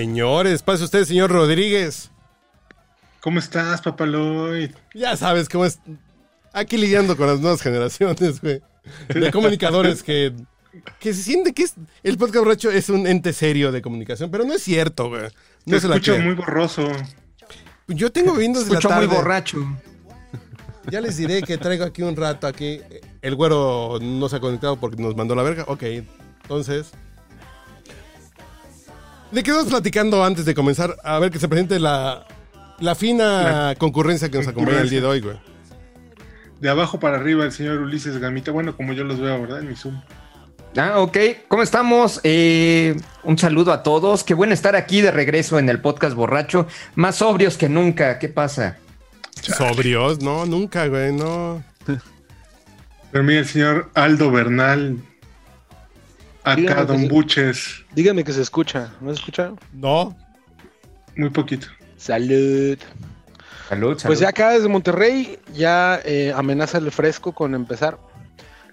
señores. Pase usted, señor Rodríguez. ¿Cómo estás, Papaloy? Ya sabes cómo es. Aquí lidiando con las nuevas generaciones, güey. De comunicadores que, que se siente que es, el podcast borracho es un ente serio de comunicación, pero no es cierto, güey. No Te se la escucho muy borroso. Yo tengo viendo desde la Escucho muy tarde. borracho. Ya les diré que traigo aquí un rato aquí. El güero no se ha conectado porque nos mandó la verga. Ok, entonces. ¿De qué estamos platicando antes de comenzar? A ver que se presente la, la fina concurrencia que nos acompaña el día de hoy, güey. De abajo para arriba, el señor Ulises Gamita. Bueno, como yo los veo, ¿verdad? En mi Zoom. Ah, ok. ¿Cómo estamos? Eh, un saludo a todos. Qué bueno estar aquí de regreso en el podcast borracho. Más sobrios que nunca. ¿Qué pasa? Sobrios, no, nunca, güey, no. Pero mira, el señor Aldo Bernal. Acá, Dígame que Don. Buches. Díganme que se escucha. ¿No se escucha? No. Muy poquito. Salud. Salud, salud. Pues ya acá desde Monterrey ya eh, amenaza el fresco con empezar.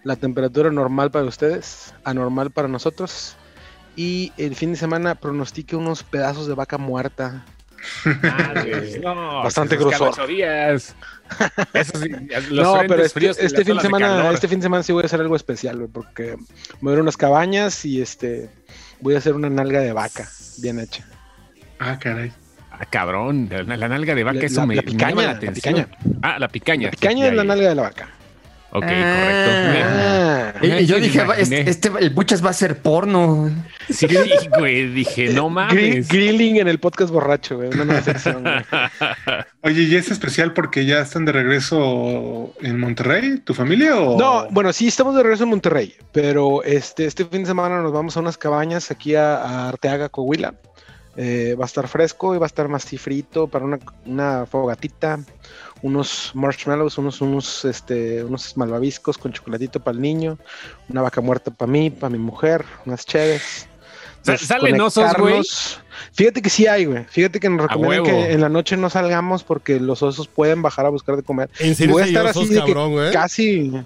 La temperatura normal para ustedes, anormal para nosotros. Y el fin de semana pronostique unos pedazos de vaca muerta. No, Bastante esos grosor. Eso sí, los no, frentes pero este, este fin de semana, este fin de semana sí voy a hacer algo especial, porque me voy a ir a unas cabañas y este voy a hacer una nalga de vaca bien hecha. Ah, caray. Ah, cabrón, la, la nalga de vaca, La- eso la- me, la me picaña, llama la la atención. picaña. Ah, la picaña. La picaña Ya, es la nalga de la vaca. Ok, Ah. correcto. Ah. Y- y yo dije, este, este- el Buchas va a ser porno. Sí, güey, dije, no Grill- mames. grilling en el podcast borracho, güey, una nueva sección. güey. Oye, ¿y es especial porque ya están de regreso en Monterrey, tu familia? O... No, bueno, sí estamos de regreso en Monterrey, pero este, este fin de semana nos vamos a unas cabañas aquí a, a Arteaga, Coahuila. Eh, va a estar fresco y va a estar más frito para una, una fogatita, unos marshmallows, unos, unos, este, unos malvaviscos con chocolatito para el niño, una vaca muerta para mí, para mi mujer, unas cheves. Sa- ¿salen osos, güey? Fíjate que sí hay, güey. Fíjate que nos recomiendan que en la noche no salgamos porque los osos pueden bajar a buscar de comer. En serio, Voy a estar osos, así que cabrón, güey. casi.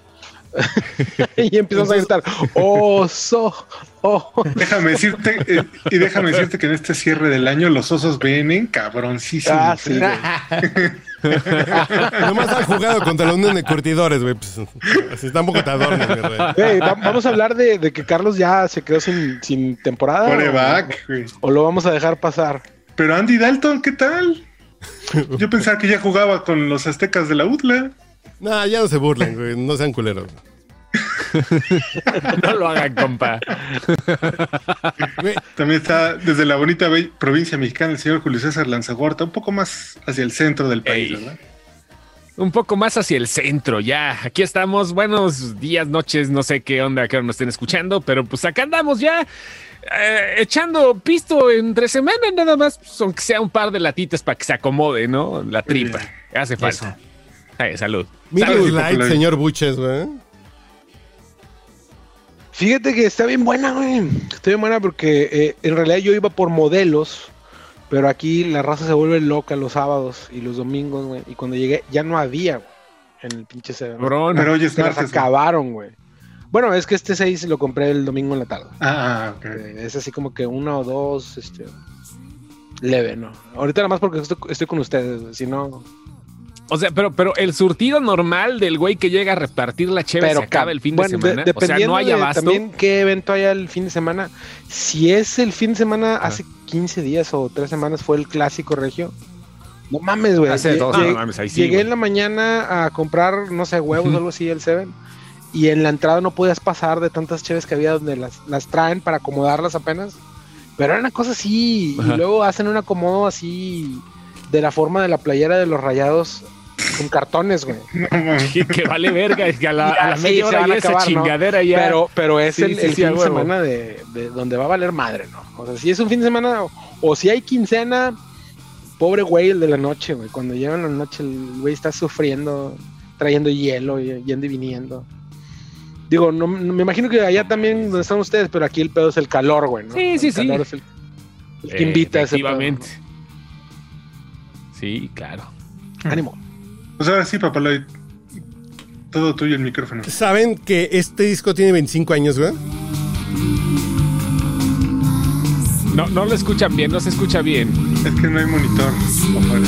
y empiezas a gritar, oso, oh. Déjame decirte, eh, y déjame decirte que en este cierre del año los osos vienen cabroncísimos. Ah, sí, ¿eh? Nomás han jugado contra la Unión de Curtidores, güey. Pues, así está un poco te rey. Güey, va- vamos a hablar de, de que Carlos ya se quedó sin, sin temporada. Coreback, güey. O, o lo vamos a dejar pasar. Pero Andy Dalton, ¿qué tal? Yo pensaba que ya jugaba con los aztecas de la UDLA. No, ya no se burlen, güey. No sean culeros. No lo hagan, compa. También está desde la bonita provincia mexicana el señor Julio César Lanzagorta, un poco más hacia el centro del país, Ey. ¿verdad? Un poco más hacia el centro, ya. Aquí estamos. Buenos días, noches, no sé qué onda, que ahora nos estén escuchando, pero pues acá andamos ya eh, echando pisto entre semana, nada más, pues, aunque sea un par de latitas para que se acomode, ¿no? La tripa. Hace falta. Ay, salud. Mira Salud, el light, popular. señor Buches, güey. Fíjate que está bien buena, güey. Está bien buena porque eh, en realidad yo iba por modelos, pero aquí la raza se vuelve loca los sábados y los domingos, güey. Y cuando llegué ya no había, güey, en el pinche Seven. Cabrón. Pero hoy es Se acabaron, güey. Bueno, es que este 6 lo compré el domingo en la tarde. Ah, ah, ok. Eh, Es así como que una o dos, este, leve, ¿no? Ahorita nada más porque estoy, estoy con ustedes, güey, si no... O sea, pero, pero el surtido normal del güey que llega a repartir la cheve se acaba el fin bueno, de semana. o sea, no hay de abasto. también qué evento haya el fin de semana. Si es el fin de semana, hace 15 días o 3 semanas fue el clásico regio. No mames, güey. Hace dos, llegué- no mames, ahí sí, Llegué güey. en la mañana a comprar, no sé, huevos o algo así, el Seven. Y en la entrada no podías pasar de tantas cheves que había donde las, las traen para acomodarlas apenas. Pero era una cosa así. Ajá. Y luego hacen un acomodo así de la forma de la playera de los rayados con cartones, güey. Que, que vale verga, es que a la, a la Sí, media hora ya esa acabar, ¿no? chingadera ya. Pero, pero es Sí, el, sí, sí, fin de semana de, de donde va a valer madre, ¿no? O sea, si es un fin de semana o, o si hay quincena, pobre güey el de la noche, güey. Cuando llega la noche el güey está sufriendo, trayendo hielo, y- yendo y viniendo. Digo, no, no- me imagino que allá también donde están ustedes, pero aquí el pedo es el calor, güey, ¿no? Sí, sí, el sí. calor es el, el que invita a ese pedo. Sí, claro. Ánimo. Pues ahora sí, Papaloy. Todo tuyo el micrófono. ¿Saben que este disco tiene 25 años, güey? No, no lo escuchan bien, no se escucha bien. Es que no hay monitor afuera.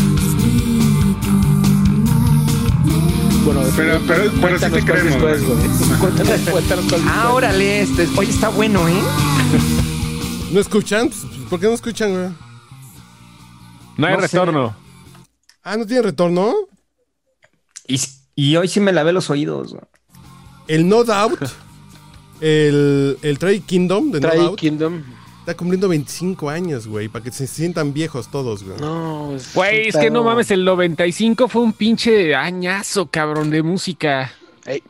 Bueno, Pero- pero- pero sí te creemos, es, güey. Cuéntanos, cuéntanos Ah, órale, este. Oye, está bueno, ¿eh? ¿No escuchan? Pues, ¿Por qué no escuchan, güey? No hay No sé. retorno. Ah, ¿no tiene retorno? Y, hoy sí me lavé los oídos. güey. El No Doubt, el, el Trail Kingdom de No Trae Doubt, Kingdom. está cumpliendo 25 años, güey, para que se sientan viejos todos, güey. No, es Güey, es que no mames, el 95 fue un pinche añazo, cabrón, de música. Ey,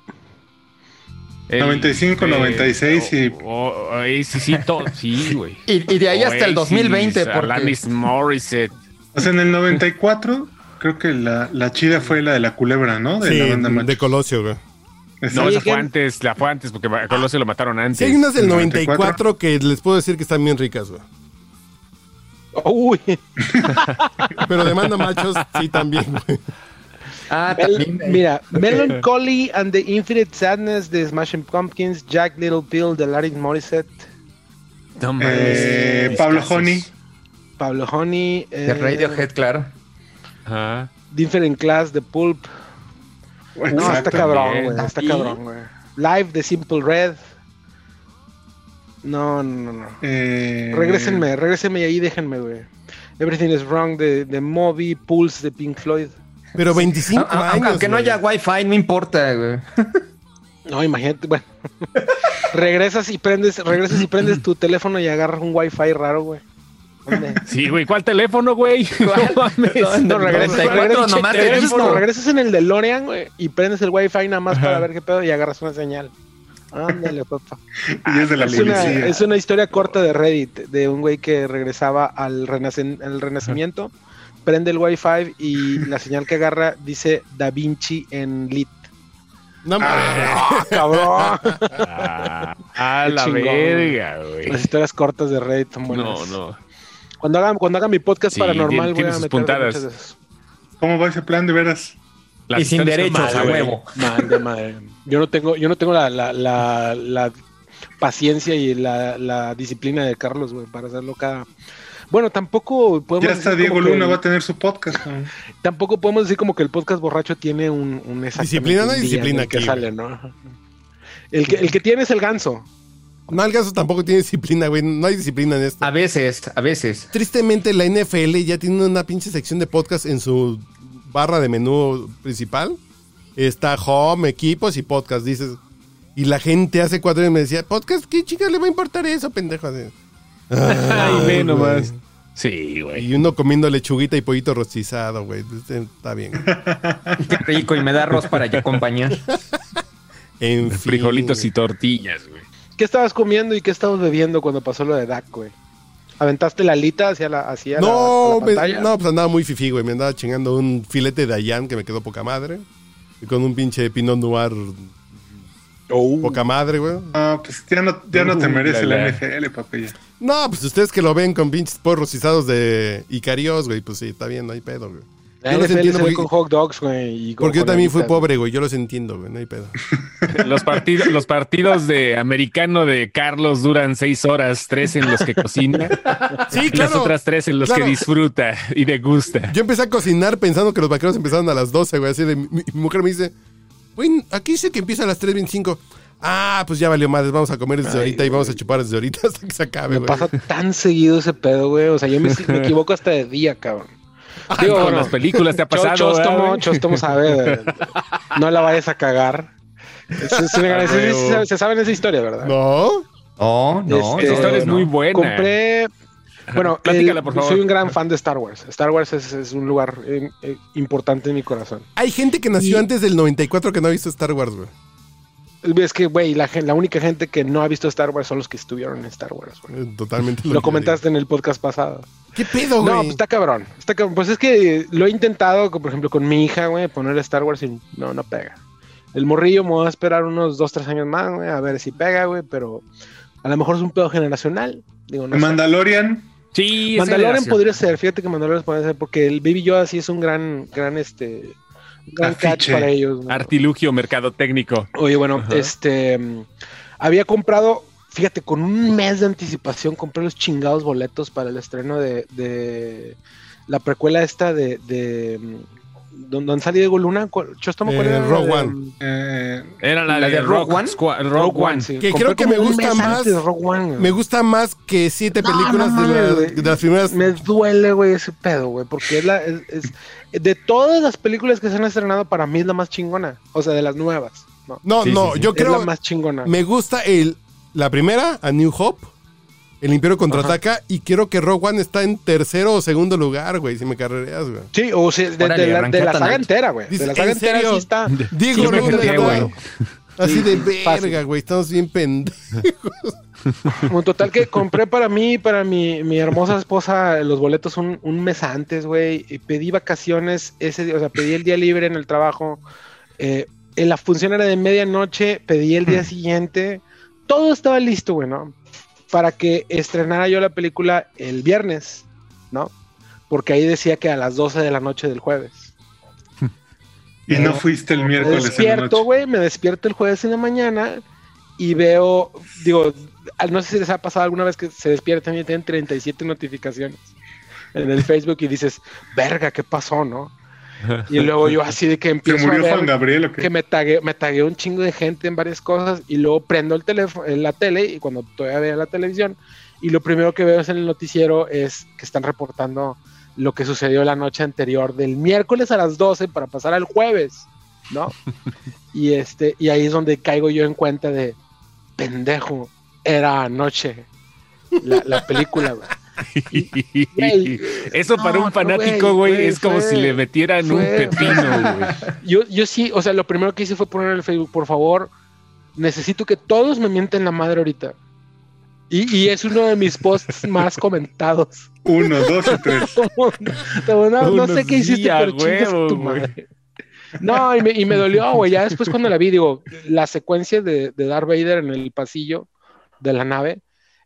El- 95, 96 y- oh, oh, ay, sí, sí, todo, sí, güey. Y, y de ahí hasta el Oasis, 2020, porque Alanis Morissette. O sea, en el 94, creo que la, la chida fue la de la culebra, ¿no? De Sí, la banda de Colosio, güey. No, esa fue antes, la fue antes, porque a Colosio lo mataron Sí, antes. hay unas del ¿El 94 94? que les puedo decir que están bien ricas, güey. Uy, Pero de manda machos, sí, también, güey. Ah, Mel- también. mira, Melancholy and the Infinite Sadness de Smashing Pumpkins, Jack Little Pill de Larry Morissette, No Eh, Pablo. Honey. Pablo Honey, eh, De Radiohead, claro. Ajá. Different Class de Pulp. No, está cabrón, güey, está cabrón, güey. Live de Simple Red. No, no, no, no. Eh, Regrésenme, regrésenme y ahí déjenme, güey. Everything is Wrong de, de Moby, Pulse de Pink Floyd. Pero 25 A- a- años. aunque, aunque no haya wifi, no importa, güey. No, imagínate, bueno. regresas y prendes, regresas y prendes tu teléfono y agarras un wifi raro, güey. ¿Dónde? Sí, güey, ¿cuál teléfono, güey? No mames. No, regresas, 94 regresas, nomás de regresas- disco. no, regresas en el DeLorean, güey, y prendes el wifi nada más para ver qué pedo y agarras una señal. Ándale, papá. Y es de la Es una, es una historia corta de Reddit de un güey que regresaba al, renacen- al renacimiento, prende el wifi y la señal que agarra dice Da Vinci en lit. No mames. ¡Ah, cabrón! Ah, a la chingón. verga, güey. Las historias cortas de Reddit son buenas. No, no. Cuando haga, cuando haga mi podcast Sí, paranormal, tiene- voy a sus meter puntadas. muchas. ¿Cómo va ese plan de veras? Las y sin derechos, a huevo. Mal de madre. Yo no tengo, yo no tengo la, la, la, la paciencia y la, la disciplina de Carlos, güey, para hacerlo cada. Bueno, tampoco podemos Ya está decir Diego que Luna, va a tener su podcast. ¿no? Tampoco podemos decir como que el podcast borracho tiene un, un Disciplina, no disciplina que sale, ¿no? El que, el que tiene es el ganso. No, el caso tampoco tiene disciplina, güey. No hay disciplina en esto. A veces, a veces. Tristemente, la NFL ya tiene una pinche sección de podcast en su barra de menú principal. Está home, equipos y podcast, dices. Y la gente hace cuatro años me decía, podcast, ¿qué chica le va a importar eso, pendejo? Así. Ay, ve nomás. Sí, güey. Y uno comiendo lechuguita y pollito rostizado, güey. Este, Está bien. Qué rico. Y me da arroz para acompañar. En fin. Frijolitos y tortillas, güey. ¿Qué estabas comiendo y qué estabas bebiendo cuando pasó lo de Dak, güey? ¿Aventaste la alita hacia la, hacia la- No, la me- pantalla? no, pues andaba muy fifí, güey. Me andaba chingando un filete de Ayan que me quedó poca madre. Y con un pinche Pinot Noir Oh. poca madre, güey. No, pues ya no, ya no te Uh, merece la, la. NFL, papi. ya. No, pues ustedes que lo ven con pinches porros rostizados de Icarios, güey, pues sí, está bien, no hay pedo, güey. La Yo los NFL entiendo sale porque- con hot dogs, güey. Porque yo también fui pobre, güey, yo los entiendo, güey, no hay pedo. Los partidos, los partidos de americano de Carlos duran seis horas, tres en los que cocina Sí, y las otras tres en los claro. que disfruta y degusta. Yo empecé a cocinar pensando que los vaqueros empezaban a las 12, güey, así de, mi, mi mujer me dice, güey, aquí dice que empieza a las 3.25. Ah, pues ya valió madres, vamos a comer desde Ay, ahorita y vamos a chupar desde ahorita hasta que se acabe, Me güey. pasa tan seguido ese pedo, güey. O sea, yo me, me equivoco hasta de día, cabrón. Digo, Con bueno, las películas te ha pasado. Cho- ¿verdad, Chóstomo, güey? Chóstomo sabe. No la vayas a cagar. Ah, huevo. se saben esa historia, ¿verdad? No, No, no. Este, Esa historia es no. muy buena. Compré. Bueno, Platícala, el- por favor. soy un gran fan de Star Wars. Star Wars es, es un lugar eh, eh, importante en mi corazón. hay gente que nació Y- antes del 94 que no ha visto Star Wars, güey. Es que, güey, la, única gente que no ha visto Star Wars son los que estuvieron en Star Wars, güey. Eh, Totalmente. Lo comentaste en el podcast pasado. ¿Qué pedo, güey? No, pues está cabrón. Está cabrón. Pues es que lo he intentado, por ejemplo, con mi hija, güey, poner Star Wars y no, no pega. El morrillo me voy a esperar unos dos, tres años más, güey, a ver si pega, güey, pero a lo mejor es un pedo generacional. Digo, no sé. Mandalorian, Sí, Mandalorian podría ser, fíjate que Mandalorian podría ser, porque el Baby Yoda sí es un gran, gran, este, un gran catch para ellos. ¿no? Artilugio mercadotécnico. Oye, bueno, Ajá. este, mm, había comprado fíjate, con un mes de anticipación compré los chingados boletos para el estreno de, de la precuela esta de, de donde han salido Diego Luna. ¿cuál- Chosto, Eh, ¿cuál era? Rogue One. Eh, Era la, ¿La de, de Rogue Rogue One? Squad- Rogue, Rogue One. Sí. Que Compré creo que me gusta más- Rogue One. Me gusta más que siete películas no de, la- las primeras. Me duele, güey, ese pedo, güey, porque es la, es, es- de todas las películas que se han estrenado, para mí es la más chingona, o sea, de las nuevas, ¿no? No, Sí, no, sí, sí. yo es creo. la más chingona. Me gusta el, la primera, A New Hope. El Imperio contraataca. Y quiero que Rogue One está en tercero o segundo lugar, güey, si me carrereas, güey. Sí, o sea, de, Órale, de la, de saga entera, güey. De la saga ¿en entera serio? sí está. Diego Sí, Luna, güey. Así Sí, de verga, güey. Estamos bien pendejos. Como total que compré para mí y para mi, mi hermosa esposa los boletos un, un mes antes, güey. y Pedí vacaciones ese día, o sea, pedí el día libre en el trabajo. eh, en la función era de medianoche, pedí el día siguiente. Todo estaba listo, güey, ¿no? Para que estrenara yo la película el viernes, ¿no? Porque ahí decía que a las 12 de la noche del jueves. y no fuiste el Me miércoles la despierto, güey, me despierto el jueves en la mañana y veo, digo, al- no sé si les ha pasado alguna vez que se despiertan y tienen 37 notificaciones en el Facebook y dices, verga, ¿qué pasó, no? Y luego yo así de que ¿Se empiezo a murió ver Juan Gabriel o qué? que me tagué, me tagué un chingo de gente en varias cosas y luego prendo el teléfono, la tele y cuando todavía veo la televisión y lo primero que veo es en el noticiero es que están reportando lo que sucedió la noche anterior del miércoles a las 12 para pasar al jueves, ¿no? y este y ahí es donde caigo yo en cuenta de pendejo, era anoche la, la película, güey. Güey, Eso para no, un fanático, güey, es como fue- si le metieran un pepino, güey. Yo, yo sí, o sea, lo primero que hice fue poner en el Facebook, por favor, necesito que todos me mienten la madre ahorita. Y, y es uno de mis posts más comentados. Uno, dos y tres. no, sé qué hiciste, sí, a pero huevo, tu madre. No, y me, y me dolió, güey. Ya después cuando la vi, digo, la secuencia de, de Darth Vader en el pasillo de la nave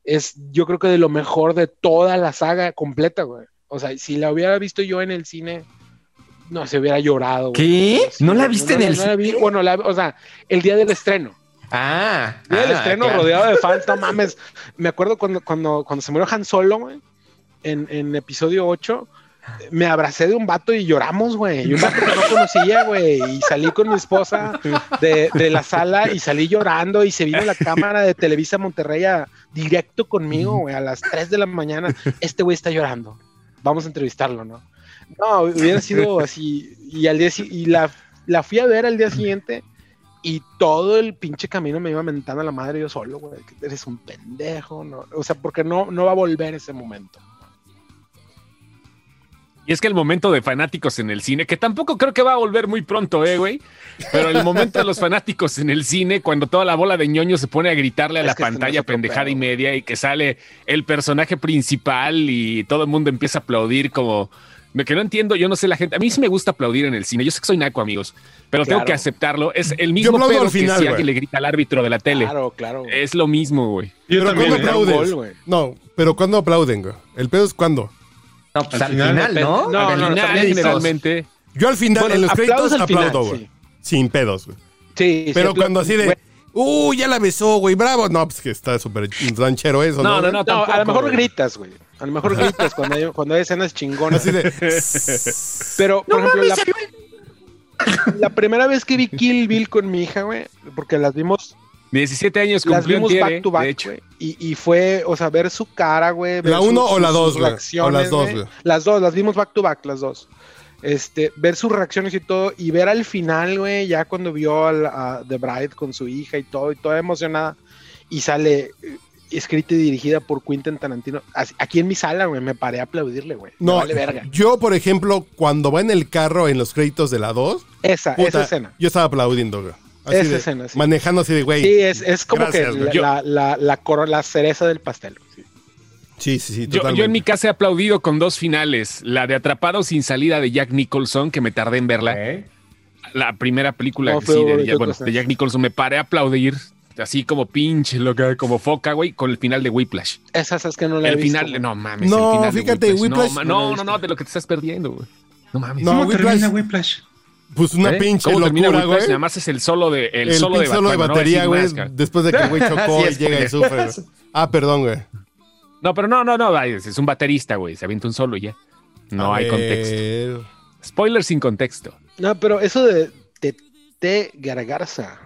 es, yo creo que de lo mejor de toda la saga completa, güey. O sea, si la hubiera visto yo en el cine, no, se hubiera llorado. güey. ¿Qué? ¿No la viste no, en el no la vi. cine? Bueno, la- o sea, el día del estreno. Ah, El día del ah, estreno claro. rodeado de fans, no mames. Me acuerdo cuando, cuando, cuando se murió Han Solo, güey, en, en episodio 8, me abracé de un vato y lloramos, güey. Y un vato que no conocía, güey. Y salí con mi esposa de, de la sala y salí llorando y se vino la cámara de Televisa Monterrey a- directo conmigo, güey, a las 3 de la mañana. Este güey está llorando. Vamos a entrevistarlo, ¿no? No, hubiera sido así. Y al día y la, la fui a ver al día siguiente y todo el pinche camino me iba mentando a la madre yo solo, güey. que Eres un pendejo, ¿no? O sea, porque no, no va a volver ese momento. Y es que el momento de fanáticos en el cine, que tampoco creo que va a volver muy pronto, eh, güey. Pero el momento de los fanáticos en el cine, cuando toda la bola de ñoño se pone a gritarle a Es la pantalla pendejada y media y que sale el personaje principal y todo el mundo empieza a aplaudir como... Que no entiendo, yo no sé la gente. A mí sí me gusta aplaudir en el cine. Yo sé que soy naco, amigos, pero tengo que aceptarlo. Es el mismo pedo al que si alguien le grita al árbitro de la tele. Claro, claro. güey. Es lo mismo, güey. Pero también. ¿cuándo ¿eh? un aplaudes? gol, no, pero ¿cuándo aplauden, güey? El pedo es cuándo. No, pues Al al final, final, ¿no? No, Al no, final, generalmente. Yo al final, Bueno, en los créditos, al final, aplaudo, güey. sí. Sin pedos, güey. Sí, sí, Pero cuando así de, uh, ya la besó, güey, bravo. No, pues que está súper ranchero eso, ¿no? No, no, no, No, tampoco, a lo mejor gritas, güey. A lo mejor gritas cuando hay, cuando hay escenas chingonas. Así de, Pero, por No ejemplo, la primera vez que vi Kill Bill con mi hija, güey, porque las vimos, 17 años las cumplió vimos antier, back to back, de hecho. Y, y fue, o sea, ver su cara, güey. ¿La su- uno o sus- la dos, sus güey? reacciones, O las dos, güey. Las dos, las vimos back to back, las dos. Este, ver sus reacciones y todo, y ver al final, güey, ya cuando vio al- a The Bride con su hija y todo, y toda emocionada, y sale eh, escrita y dirigida por Quentin Tarantino. Aquí en mi sala, güey, me paré a aplaudirle, güey. No, vale verga. yo, por ejemplo, cuando va en el carro en los créditos de la 2, Esa, puta, esa escena. yo estaba aplaudiendo, güey. Así Esa de- escena, sí. Manejando así de, güey. Sí, es, es como Gracias, que güey. la, la, la, la coro- la cereza del pastel. sí. Sí, sí, sí, Yo, en mi casa he aplaudido con dos finales. La de Atrapado sin salida de Jack Nicholson, que me tardé en verla. La primera película No, que fue sí, de, bueno, de Jack Nicholson, me paré a aplaudir. Así como pinche loca, como foca, güey, con el final de Whiplash. Esa es que no la he El visto, final, güey. no mames. No, el final de fíjate, Whiplash- No, No la he no, no, visto. no, de lo que te estás perdiendo, güey. No mames. No, ¿Cómo Whiplash- termina Whiplash? Pues una ¿Eh? pinche ¿Cómo locura, güey. Nada más es el solo de, el El, solo de, solo batería, güey. Después de que el güey chocó Sí, y llega y sufre. Ah, perdón, güey. No, pero no, no, no, es un baterista, güey. Se avienta un solo y ya. No A hay contexto. Spoiler sin contexto. No, pero eso de Tete Gargarza.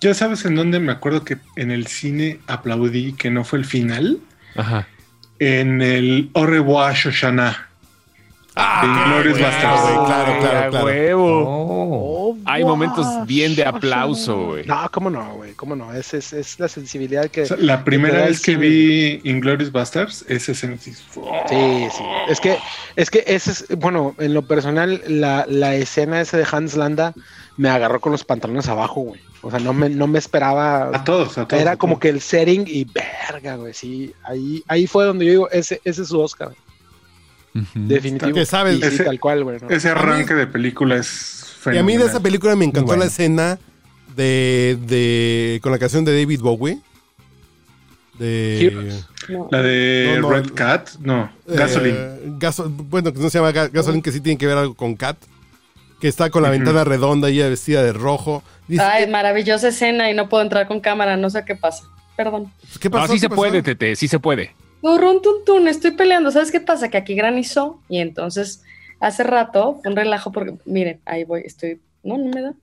Ya sabes en dónde me acuerdo que en el cine aplaudí que no fue el final. Ajá. En el Au revoir Shoshana. Güey, Basterds. güey, claro, claro, claro. huevo. Oh. Hay momentos bien de aplauso, güey. No, cómo no, güey, cómo no. Es, es, es la sensibilidad que. O sea, la primera vez que vi Inglorious Bastards, esa escena sí. Sí, sí. Es que, es que ese es, bueno, en lo personal, la, la escena esa de Hans Landa me agarró con los pantalones abajo, güey. O sea, no me, no me esperaba. A todos, a todos. Era a como todos. que el setting y verga, güey. Sí, ahí, ahí fue donde yo digo, ese, ese es su Oscar. Definitivo. Que sabes- Y sí, Ese- tal cual, güey. ¿no? Ese arranque de película es Y a fenomenal. mí de esa película me encantó Bueno. la escena de, de. con la canción de David Bowie. De. No. La de No, no, Red Cat, no, eh, Gasoline. gaso- bueno, que no se llama ga- Gasoline, que sí tiene que ver algo con Cat. Que está con la ventana redonda y ella vestida de rojo. Dice, Ay, maravillosa escena y no puedo entrar con cámara, no sé qué pasa. Perdón. ¿Qué No, pasó? sí ¿Qué se pasó? puede, Tete, sí se puede. Turrún, tun, tun, estoy peleando. ¿Sabes qué pasa? Que aquí granizó y entonces hace rato fue un relajo porque, miren, ahí voy, estoy. No, no me da.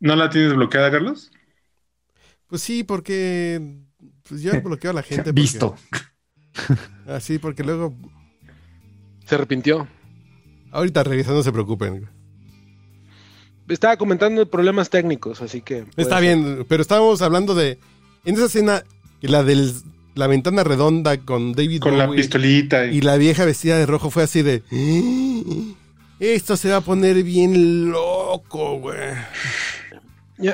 ¿No la tienes bloqueada, Carlos? Pues sí, porque. Pues yo bloqueo a la gente. porque- Visto. Así, porque luego. Se arrepintió. Ahorita regresando, no se preocupen. Estaba comentando problemas técnicos, así que. Está ser. bien, pero estábamos hablando de. En esa escena, la de la ventana redonda con David Con la pistolita. Y... y la vieja vestida de rojo fue así de. "Ah, Esto se va a poner bien loco, güey.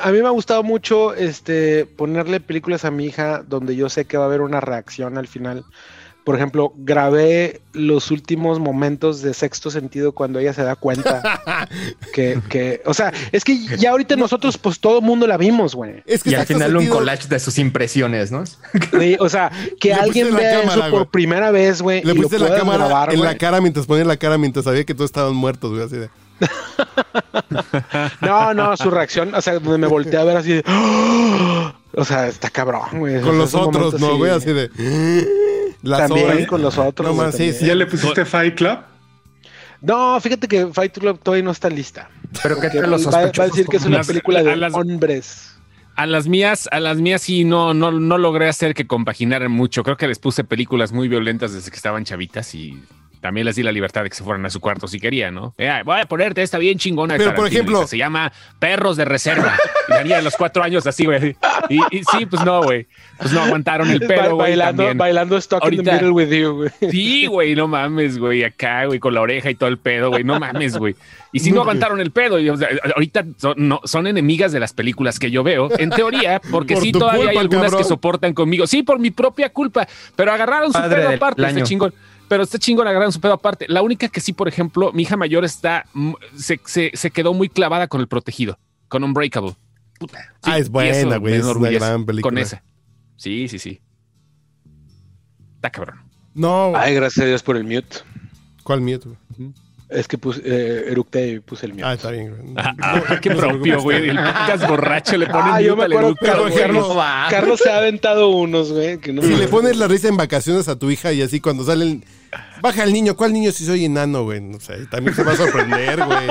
A mí me ha gustado mucho este ponerle películas a mi hija donde yo sé que va a haber una reacción al final. Por ejemplo, grabé los últimos momentos de sexto sentido cuando ella se da cuenta que, que o sea, es que ya ahorita nosotros, pues todo el mundo la vimos, güey. Es que Y al final un sentido- collage de sus impresiones, ¿no? Sí, o sea, que Le alguien vea cámara, eso por primera vez, güey. Le y lo pusiste la cámara grabar, en la cara mientras ponía la cara mientras sabía que todos estaban muertos, güey, así de. No, no, su reacción, o sea, donde me volteé a ver así de. ¡Oh! O sea, está cabrón, güey. O Con sea, los otros, no, güey, así de. Las También horas. con los otros. No sí, sí. ¿Ya le pusiste Fight Club? No, fíjate que Fight Club todavía no está lista. Pero que tal los va, va a decir que es una Las- película de las- hombres. A las mías, a las mías sí no, no, no logré hacer que compaginaran mucho. Creo que les puse películas muy violentas desde que estaban chavitas y también les di la libertad de que se fueran a su cuarto si querían, ¿no? Eh, voy a ponerte esta bien chingona. de Pero, por ejemplo- se llama Perros de Reserva. Y la niña de los cuatro años así, güey. Y, y sí, pues no, güey. Pues no aguantaron el pedo, güey. bailando, también. bailando Stuck in the Ahorita- Middle with You, güey. Sí, güey, no mames, güey, acá, güey, con la oreja y todo el pedo, güey, no mames, güey. Y si no aguantaron el pedo, y, o sea, ahorita son, no, son enemigas de las películas que yo veo, en teoría, porque Por sí todavía hay algunas cabrón. que soportan conmigo. Sí, por mi propia culpa, pero agarraron su Padre pedo aparte, este año. chingón. Pero este chingón agarraron su pedo aparte. La única que sí, por ejemplo, mi hija mayor está, se, se, se quedó muy clavada con el protegido, con Unbreakable. Puta. Ah, es y buena, güey, es una gran película. Con esa. Sí, sí, sí. Está cabrón. No, Ay, gracias a Dios por el mute. ¿cuál miedo? güey? Es que puse, eh, eructé y puse el mute. Ah, está bien, güey. Ah, ah, qué propio, güey. El podcast borracho le ponen Ah, yo me mute al acuerdo. Carlos. Carlos se ha aventado unos, güey. Que no Si me- le pones la risa en vacaciones a tu hija y así cuando sale el... Baja el niño, ¿cuál niño si soy enano, güey? No sé, también se va a sorprender, güey.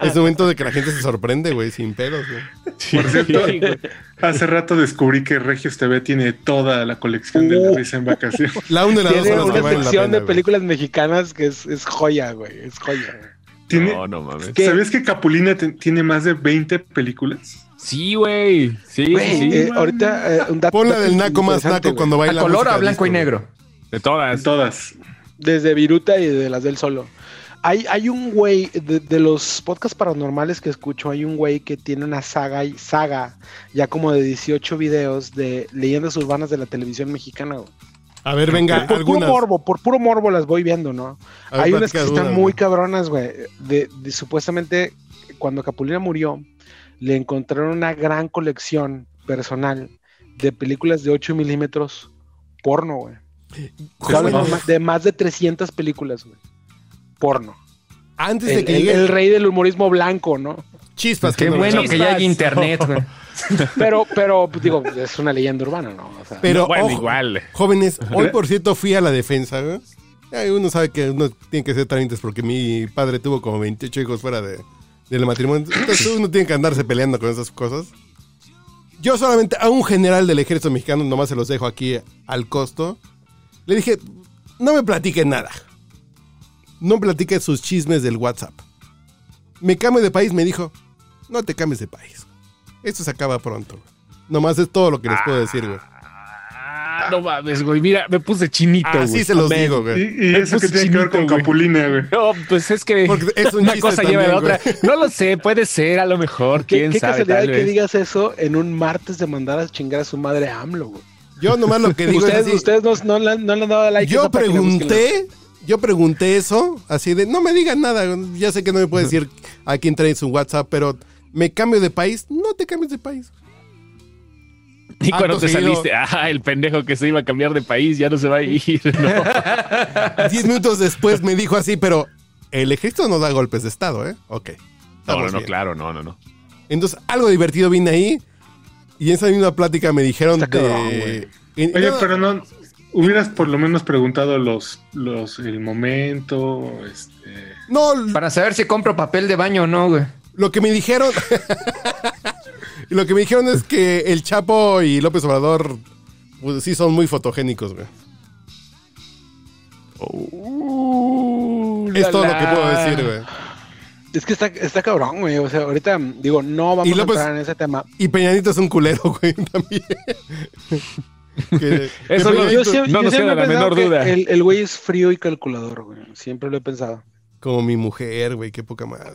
Es momento de que la gente se sorprende, güey, sin pedos, güey. Por cierto, Sí, güey. hace rato descubrí que Regios TV tiene toda la colección de la Uh. risa en vacación. La una y la dos Tiene son las que una valen la sección pena, de güey. películas mexicanas que es, es joya, güey. Es joya. güey. Tiene, No, no mames. ¿Qué? ¿Sabías que Capulina tiene más de 20 películas? Sí, güey. Sí, sí, Güey, sí. eh, ahorita eh, un dato. Pon la del naco más naco cuando ¿A baila color o música a blanco disco, y negro? De todas. Todas. Desde Viruta y de las del solo. Hay, hay un güey, de, de los podcasts paranormales que escucho, hay un güey que tiene una saga, saga ya como de 18 videos de leyendas urbanas de la televisión mexicana. güey. A ver, venga, por puro morbo, por puro morbo las voy viendo, ¿no? Ver, Hay unas que están algunas, muy cabronas, güey. De, de- supuestamente, cuando Capulina murió, le encontraron una gran colección personal de películas de 8 milímetros porno, güey. Hablo de, más- de más de 300 películas, güey. porno. Antes de El, que el- llegue el rey del humorismo blanco, ¿no? chispas. Qué que no bueno que ya hay internet, güey. Pero, pero, pues, digo, es una leyenda urbana, ¿no? O sea, Pero bueno, ojo, igual. jóvenes, hoy por cierto fui a la defensa, güey. Uno sabe que uno tiene que ser trámites porque mi padre tuvo como 28 hijos fuera de, del matrimonio. Entonces uno tiene que andarse peleando con esas cosas. Yo solamente a un general del ejército mexicano, nomás se los dejo aquí al costo, le dije, no me platique nada. No me platique sus chismes del WhatsApp. Me cambio de país, me dijo, no te cambies de país. Esto se acaba pronto. güey. Nomás es todo lo que les puedo decir, güey. Ah, no mames, güey. Mira, me puse chinito, güey. Así se los digo, Y, güey. y eso que puse tiene que ver con güey. Capulina, güey. No, pues es que Porque es un una cosa lleva a la otra. No lo sé, puede ser, a lo mejor, qué, quién qué sabe, casualidad tal que vez. digas eso en un martes de mandar a chingar a su madre a AMLO, güey. Yo nomás lo que digo Ustedes, es así, ustedes no, no le han- no le han dado like. a yo pregunté, yo pregunté eso, así de, no me digan nada, ya sé que no me puede decir a quién trae su WhatsApp, pero me cambio de país, no te cambies de país. Y cuando Acto te seguido. saliste, ah, el pendejo que se iba a cambiar de país ya no se va a ir. No, Diez minutos después me dijo así, pero el ejército no da golpes de estado, ¿eh? Ok. no, no, no, bien. claro, no, no, no. Entonces, algo divertido vine ahí y en esa misma plática me dijeron Está de... en- Oye, no, pero no. Hubieras por lo menos preguntado los, los, el momento, este. No, Para saber si compro papel de baño o no, güey. Lo que me dijeron. lo que me dijeron es que el Chapo y López Obrador. Pues sí, son muy fotogénicos, güey. es todo lo que puedo decir, güey. Es que está, está cabrón, güey. O sea, ahorita, digo, no vamos Y López- a entrar en ese tema. Y Peñanito es un culero, güey, también. Que- que Eso no- Yo, no nos queda la pensado menor duda. El, el güey es frío y calculador, güey. Siempre lo he pensado. Como mi mujer, güey, qué poca madre.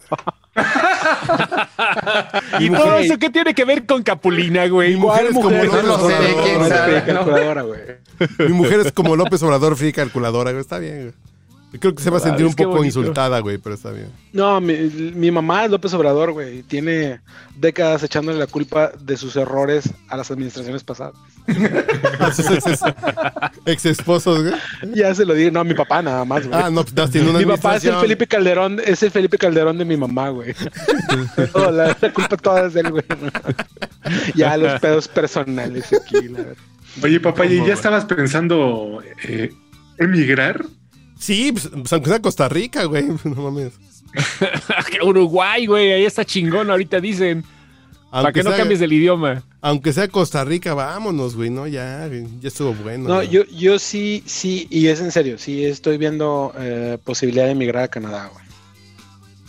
¿Y todo eso qué tiene que ver con Capulina, güey? Mi mujer es como mujer? López No lo sé, Obrador. quién güey. sabe. Fría y calculadora, güey. Mi mujer es como López Obrador, fría y calculadora, güey. Está bien, güey. Creo que se va a sentir un poco insultada, güey, pero está bien. No, mi, mi mamá es López Obrador, güey. Tiene décadas echándole la culpa de sus errores a las administraciones pasadas. A sus ex, ex esposos, güey. Ya se lo digo, no, mi papá nada más, güey. Ah, no, pues tiene una mi papá es el. Felipe Calderón, es el Felipe Calderón de mi mamá, güey. Toda la, la culpa toda es de él, güey. ya los pedos personales aquí, la verdad. Oye, papá, ¿y ya estabas pensando eh, emigrar? Sí, pues, pues, aunque sea Costa Rica, güey. No mames. Uruguay, güey, ahí está chingón, ahorita dicen. Para que no cambies del idioma. Aunque sea Costa Rica, vámonos, güey, ¿no? Ya, ya estuvo bueno. No, yo, yo sí, sí, y es en serio, sí estoy viendo eh, posibilidad de emigrar a Canadá, güey.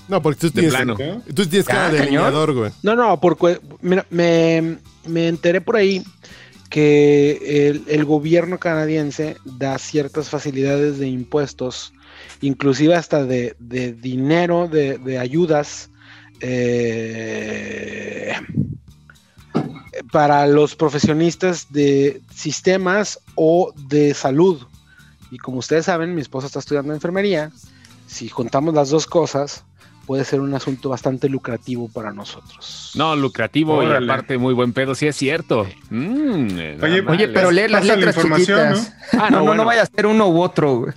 No, porque tú De tienes, plano. tú tienes cara Ah, de cañón. leñador, güey. No, no, por cue- mira, me, me enteré por ahí que el, gobierno canadiense da ciertas facilidades de impuestos, inclusive hasta de, dinero, de, de ayudas eh, para los profesionistas de sistemas o de salud. Y como ustedes saben, mi esposa está estudiando enfermería. Si juntamos las dos cosas, puede ser un asunto bastante lucrativo para nosotros. No, lucrativo y aparte muy buen pedo, sí es cierto. Mm, eh, Oye, mal, pero eh. lee las la letras información, chiquitas. Ah, no, no, no, bueno. no vaya a ser uno u otro, güey.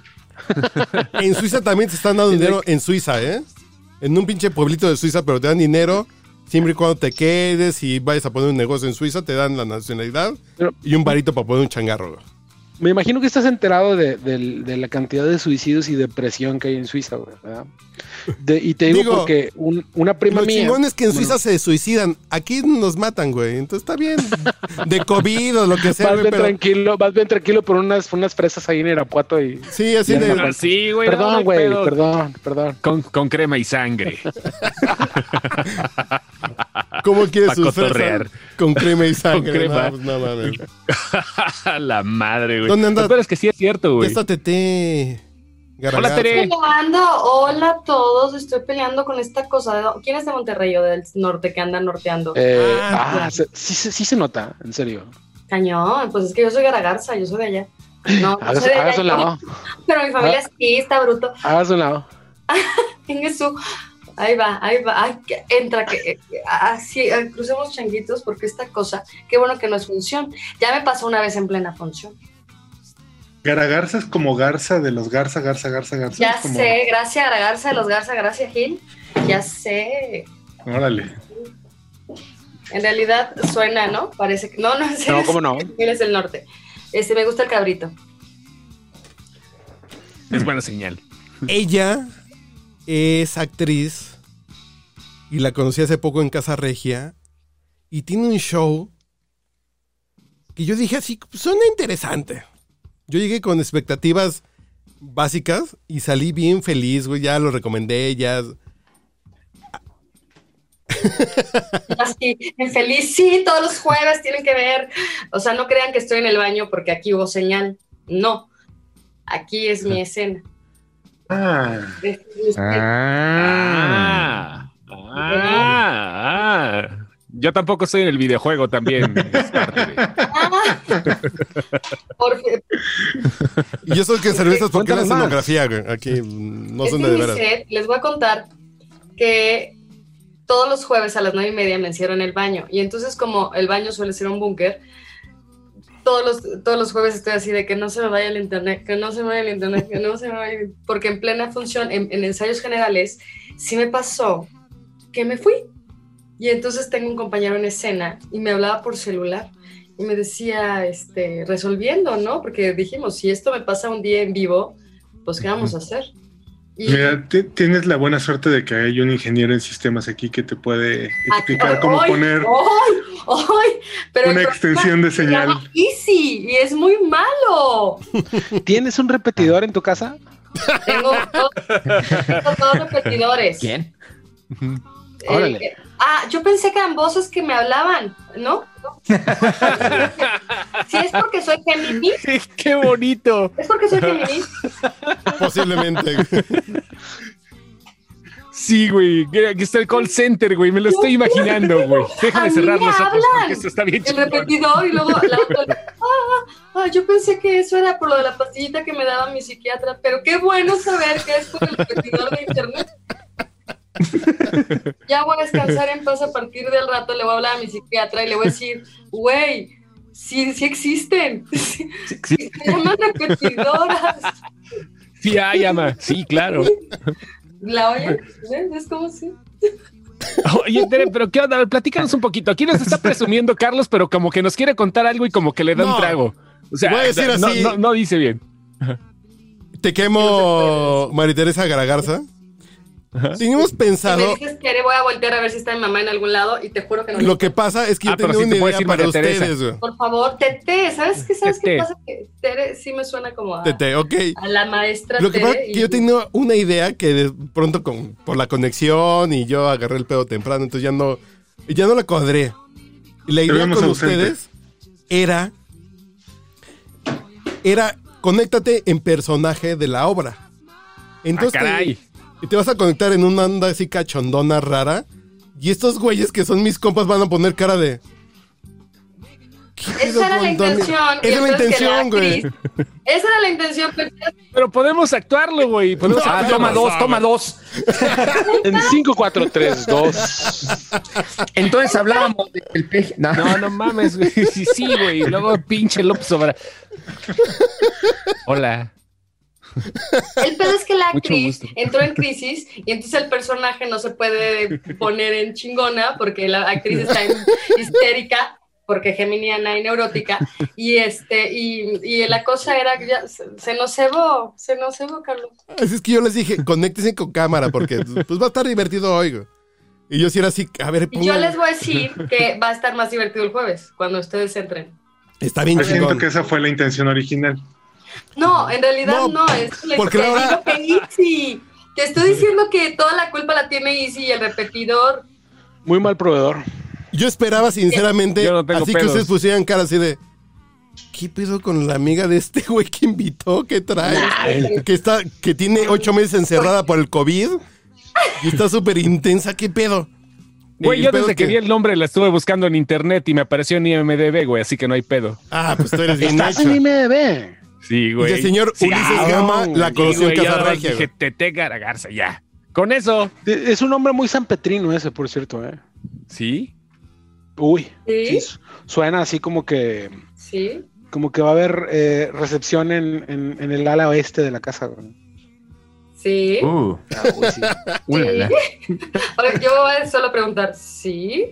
En Suiza también te están dando dinero en Suiza, ¿eh? En un pinche pueblito de Suiza, pero te dan dinero siempre y cuando te quedes y vayas a poner un negocio en Suiza, te dan la nacionalidad Pero- y un varito para poner un changarro, güey. Me imagino que estás enterado de, del- de la cantidad de suicidios y depresión que hay en Suiza, güey, ¿verdad? De- y te digo, Digo, porque un- una prima Lo mía. chingón es que en bueno, Suiza se suicidan. Aquí nos matan, güey. Entonces está bien. De COVID o lo que sea, Vas güey. bien Pero tranquilo, vas bien tranquilo por unas, unas fresas ahí en Irapuato y. sí, así de. no. Sí, güey. no, no Perdón, güey, perdón, perdón. Con, con crema y sangre. ¿Cómo quieres sus fresas? Con crema y sangre. crema. No, pues, no mames. la madre, güey. ¿Dónde anda? Lo peor es que sí es cierto, güey. está Tete. Hola. Tere. peleando. Hola a todos. Estoy peleando con esta cosa. ¿De ¿Quién es de Monterrey o del norte que anda norteando? Eh, Ah, ah, sí, se- sí se nota, en serio. Cañón. Pues es que yo soy Garagarza, yo soy de allá. No, no soy de hagas allá, un lado, pero mi familia sí está bruto. hagas un lado. Tenga su. Ahí va, ahí va. Ay, que entra, que eh, así, ah, crucemos changuitos porque esta cosa, qué bueno que no es función. Ya me pasó una vez en plena función. Garagarza es como Garza de los Garza, Garza, Garza, Garza. Ya como- sé, gracias a la Garza de los Garza, gracias Gil. Ya sé. Órale. En realidad suena, ¿no? Parece que. No, no, serio, No, ¿cómo no? Es el norte. Este, me gusta el cabrito. Es buena señal. Ella es actriz y la conocí hace poco en Casa Regia y tiene un show que yo dije así, suena interesante. Yo llegué con expectativas básicas y salí bien feliz, güey, ya lo recomendé, ya... Así, en feliz, sí, todos los jueves tienen que ver. O sea, no crean que estoy en el baño porque aquí hubo señal. No. Aquí es mi escena. Ah. Ah, ah, ah. Yo tampoco estoy en el videojuego también. Ah. Y yo soy que estas porque la escenografía, güey, aquí no son de veras. set, les voy a contar que todos los jueves a las nueve y media me encierro en el baño. Y entonces, como el baño suele ser un búnker, todos los, todos los jueves estoy así de que no se me vaya el internet, que no se me vaya el internet, que no se me vaya. el- Porque en plena función, en, en ensayos generales, sí me pasó que me fui. Y entonces tengo un compañero en escena y me hablaba por celular y me decía, este, resolviendo, ¿no? Porque dijimos, si esto me pasa un día en vivo, pues ¿qué vamos a hacer? Y mira, ti- tienes la buena suerte de que hay un ingeniero en sistemas aquí que te puede explicar Aquí- cómo poner una extensión de señal. Easy y es muy malo. ¿Tienes un repetidor en tu casa? Tengo dos, dos repetidores. ¿Quién? Eh, Órale. eh, ah, yo pensé que eran voces que me hablaban, ¿no? Si es porque soy Géminis, ¡Qué bonito! es porque soy Géminis. Posiblemente. Sí, güey. Aquí está el call center, güey. Me lo estoy imaginando, güey. Déjame cerrar los ojos hablan. porque esto está bien El chingón. repetidor y luego la otra. Ah, ah, yo pensé que eso era por lo de la pastillita que me daba mi psiquiatra, pero qué bueno saber que es por el repetidor de internet. Ya voy a descansar en paz a partir del rato, le voy a hablar a mi psiquiatra y le voy a decir, güey, sí, sí existen. Sí, Se llaman repetidoras. Sí, hay, ama. Sí, claro. ¿La oyen? ¿Ves? Es como si. Oye, Tere, pero ¿qué onda? Platícanos un poquito. Aquí nos está presumiendo Carlos, pero como que nos quiere contar algo y como que le da No. un trago. O sea, Voy a decir no, así. no, no dice bien. Te quemo, María Teresa Garagarza. Teníamos Si me pensado. dices Tere, voy a voltear a ver si está mi mamá en algún lado y te juro que no. Lo que pasa es que yo Ah, tenía sí te una idea para ustedes, güey. Por favor, Tete, ¿sabes qué? ¿Sabes Tete. qué pasa? Que Tere sí me suena como a, Tete, ok. a la maestra Lo que Tere. pasa es que yo tenía una idea que de pronto con, por la conexión y yo agarré el pedo temprano, entonces ya no, ya no la cuadré. Y la idea con ausente. ustedes era, era conéctate en personaje de la obra. Entonces ah, te-. Y te vas a conectar en una onda así cachondona rara. Y estos güeyes que son mis compas van a poner cara de. ¿qué pedo Esa era la intención. Esa es la intención, güey. Esa era la intención. pero- podemos actuarlo, güey. Podemos No, Ah, actuarlo. toma dos, toma dos. En 5, 4, 3, 2. Entonces hablábamos del peje. No, No, no mames, güey. Sí, sí, güey. Luego pinche López Obrador. Hola. El pedo es que la actriz entró en crisis y entonces el personaje no se puede poner en chingona porque la actriz está en histérica porque geminiana y neurótica y este y, y la cosa era que ya se, se nos cebó, se nos cebó, Carlos. Así es que yo les dije, conéctense con cámara porque pues va a estar divertido hoy. Y yo sí era así, a ver, Y yo les voy a decir que va a estar más divertido el jueves cuando ustedes entren. Está bien Yo siento que esa fue la intención original. No, en realidad No, no, es porque te la que Easy. Te estoy diciendo que toda la culpa la tiene Easy y el repetidor. Muy mal proveedor. Yo esperaba sinceramente, Yo no tengo así que ustedes pusieran cara así de, ¿qué pedo con la amiga de este güey que invitó? ¿Qué trae? Que está, que tiene ocho meses encerrada por el COVID y está súper intensa, ¿qué pedo? Güey, yo desde es que vi el nombre la estuve buscando en internet y me apareció en IMDB, güey, así que no hay pedo. Ah, pues tú eres bien Estás hecho. en IMDB. Sí, Y güey. el señor Sí, Ulises. Gama la Sí, conoció güey, en ya Casa nada más Regia. Dije. Tete Garagarza, ya. Con eso. De- Es un hombre muy sanpetrino ese, por cierto, ¿eh? Sí. Uy. ¿Sí? sí, su- suena así como que Sí. como que va a haber eh, recepción en, en- en el ala oeste de la casa. güey. Sí. Uh, Ah, uy, sí. ver, yo voy a solo preguntar, ¿sí?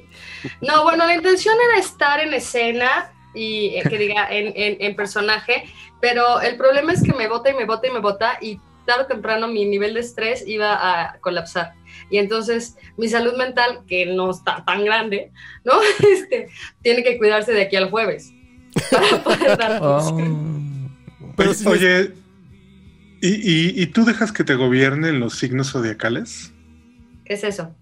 No, bueno, la intención era estar en escena y eh, que diga en, en- en personaje, pero el problema es que me bota y me bota y me bota y tarde o temprano mi nivel de estrés iba a colapsar. Y entonces mi salud mental, que no está tan grande, ¿no? Este, tiene que cuidarse de aquí al jueves para poder dar Oh. Pero si oye, ¿y, y, y tú dejas que te gobiernen los signos zodiacales? ¿Qué es eso?